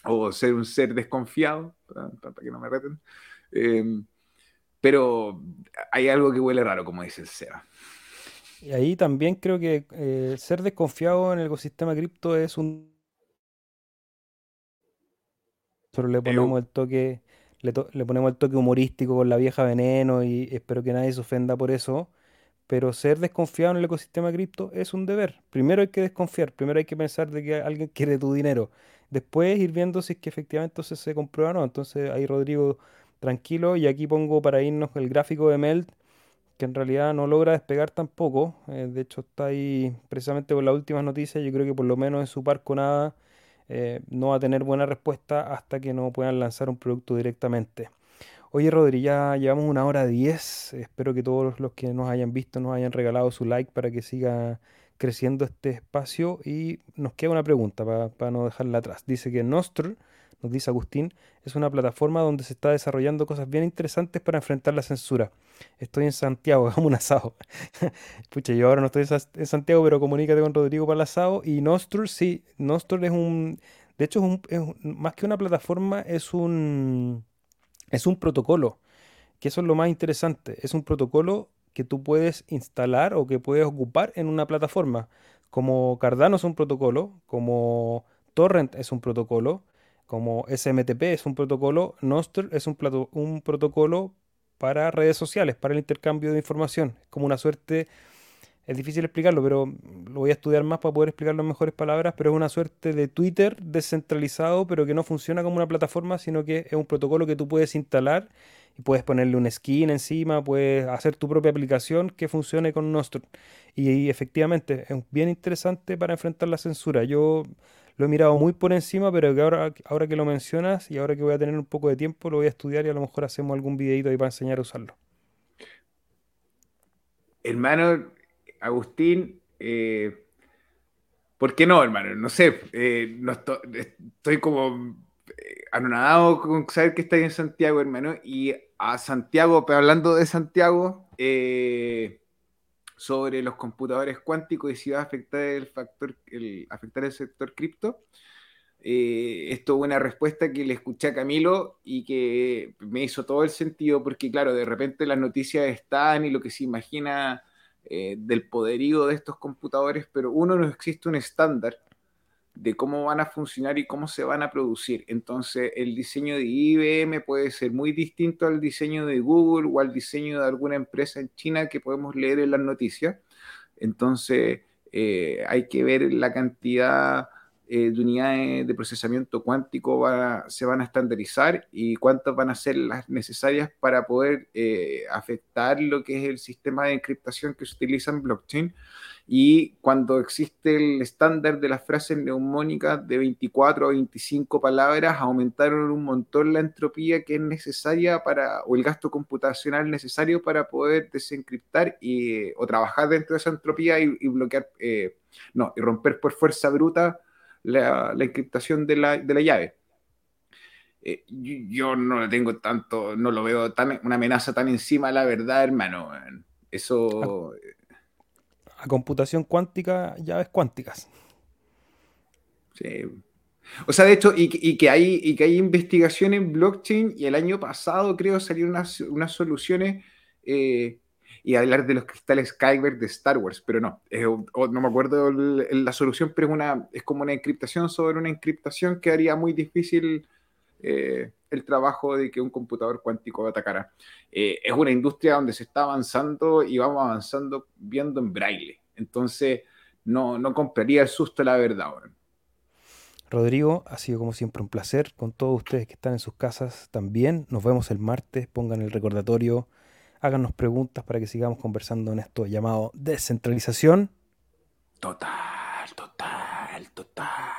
o ser un ser desconfiado, para, que no me reten. Em, pero hay algo que huele raro, como dice el Seba. Y ahí también creo que eh, ser desconfiado en el ecosistema cripto es un Nosotros le ponemos el toque, le, ponemos el toque humorístico con la vieja veneno y espero que nadie se ofenda por eso. Pero ser desconfiado en el ecosistema cripto es un deber. Primero hay que desconfiar, primero hay que pensar de que alguien quiere tu dinero. Después ir viendo si es que efectivamente se comprueba o no. Entonces ahí Rodrigo, tranquilo. Y aquí pongo para irnos el gráfico de Melt, que en realidad no logra despegar tampoco. Eh, de hecho está ahí precisamente con las últimas noticias. Yo creo que por lo menos en su parco nada eh, no va a tener buena respuesta hasta que no puedan lanzar un producto directamente. Oye, Rodri, ya llevamos una hora diez. Espero que todos los que nos hayan visto nos hayan regalado su like para que siga creciendo este espacio. Y nos queda una pregunta para no dejarla atrás. Dice que Nostr nos dice Agustín, es una plataforma donde se está desarrollando cosas bien interesantes para enfrentar la censura. Estoy en Santiago, hagamos un asado. Pucha, yo ahora no estoy en Santiago, pero comunícate con Rodrigo para el asado. Y Nostr, sí, Nostr es un... De hecho, es, más que una plataforma, es un, es un protocolo, que eso es lo más interesante. Es un protocolo que tú puedes instalar o que puedes ocupar en una plataforma. Como Cardano es un protocolo, como Torrent es un protocolo, como SMTP es un protocolo, Nostr es un, un protocolo para redes sociales, para el intercambio de información. Es como una suerte, es difícil explicarlo, pero lo voy a estudiar más para poder explicarlo en mejores palabras, pero es una suerte de Twitter descentralizado, pero que no funciona como una plataforma, sino que es un protocolo que tú puedes instalar y puedes ponerle un skin encima, puedes hacer tu propia aplicación que funcione con Nostr. Y, y efectivamente es bien interesante para enfrentar la censura. Yo lo he mirado muy por encima, pero que ahora, ahora que lo mencionas y ahora que voy a tener un poco de tiempo, lo voy a estudiar y a lo mejor hacemos algún videito ahí para enseñar a usarlo. Hermano, Agustín, eh, ¿por qué no, hermano? No sé, eh, no estoy, como eh, anonadado con saber que estáis en Santiago, hermano, y a Santiago, hablando de Santiago, sobre los computadores cuánticos y si va a afectar el factor, el, afectar el sector cripto. Esto es una respuesta que le escuché a Camilo y que me hizo todo el sentido porque, claro, de repente las noticias están y lo que se imagina eh, del poderío de estos computadores, pero uno no existe un estándar de cómo van a funcionar y cómo se van a producir. Entonces, el diseño de IBM puede ser muy distinto al diseño de Google o al diseño de alguna empresa en China que podemos leer en las noticias. Entonces, eh, hay que ver la cantidad eh, de unidades de procesamiento cuántico se van a estandarizar y cuántas van a ser las necesarias para poder eh, afectar lo que es el sistema de encriptación que se utiliza en blockchain. Y cuando existe el estándar de las frases neumónicas de 24 a 25 palabras, aumentaron un montón la entropía que es necesaria para, o el gasto computacional necesario para poder desencriptar y, o trabajar dentro de esa entropía y, bloquear, eh, no, y romper por fuerza bruta la, encriptación de la, llave. Eh, yo, no lo tengo tanto, no lo veo tan una amenaza tan encima, la verdad, hermano. Eso computación cuántica, llaves cuánticas. Sí. O sea, de hecho, y, que hay, y que hay investigación en blockchain y el año pasado creo salieron unas, soluciones. Eh, y hablar de los cristales Kyber de Star Wars, pero no, no me acuerdo la solución, pero es, una, es como una encriptación sobre una encriptación que haría muy difícil eh, el trabajo de que un computador cuántico atacara. Eh, es una industria donde se está avanzando y vamos avanzando viendo en braille, entonces no, no compraría el susto, la verdad. Rodrigo, ha sido como siempre un placer con todos ustedes que están en sus casas también. Nos vemos el martes, pongan el recordatorio, háganos preguntas para que sigamos conversando en esto llamado descentralización. Total, total, total.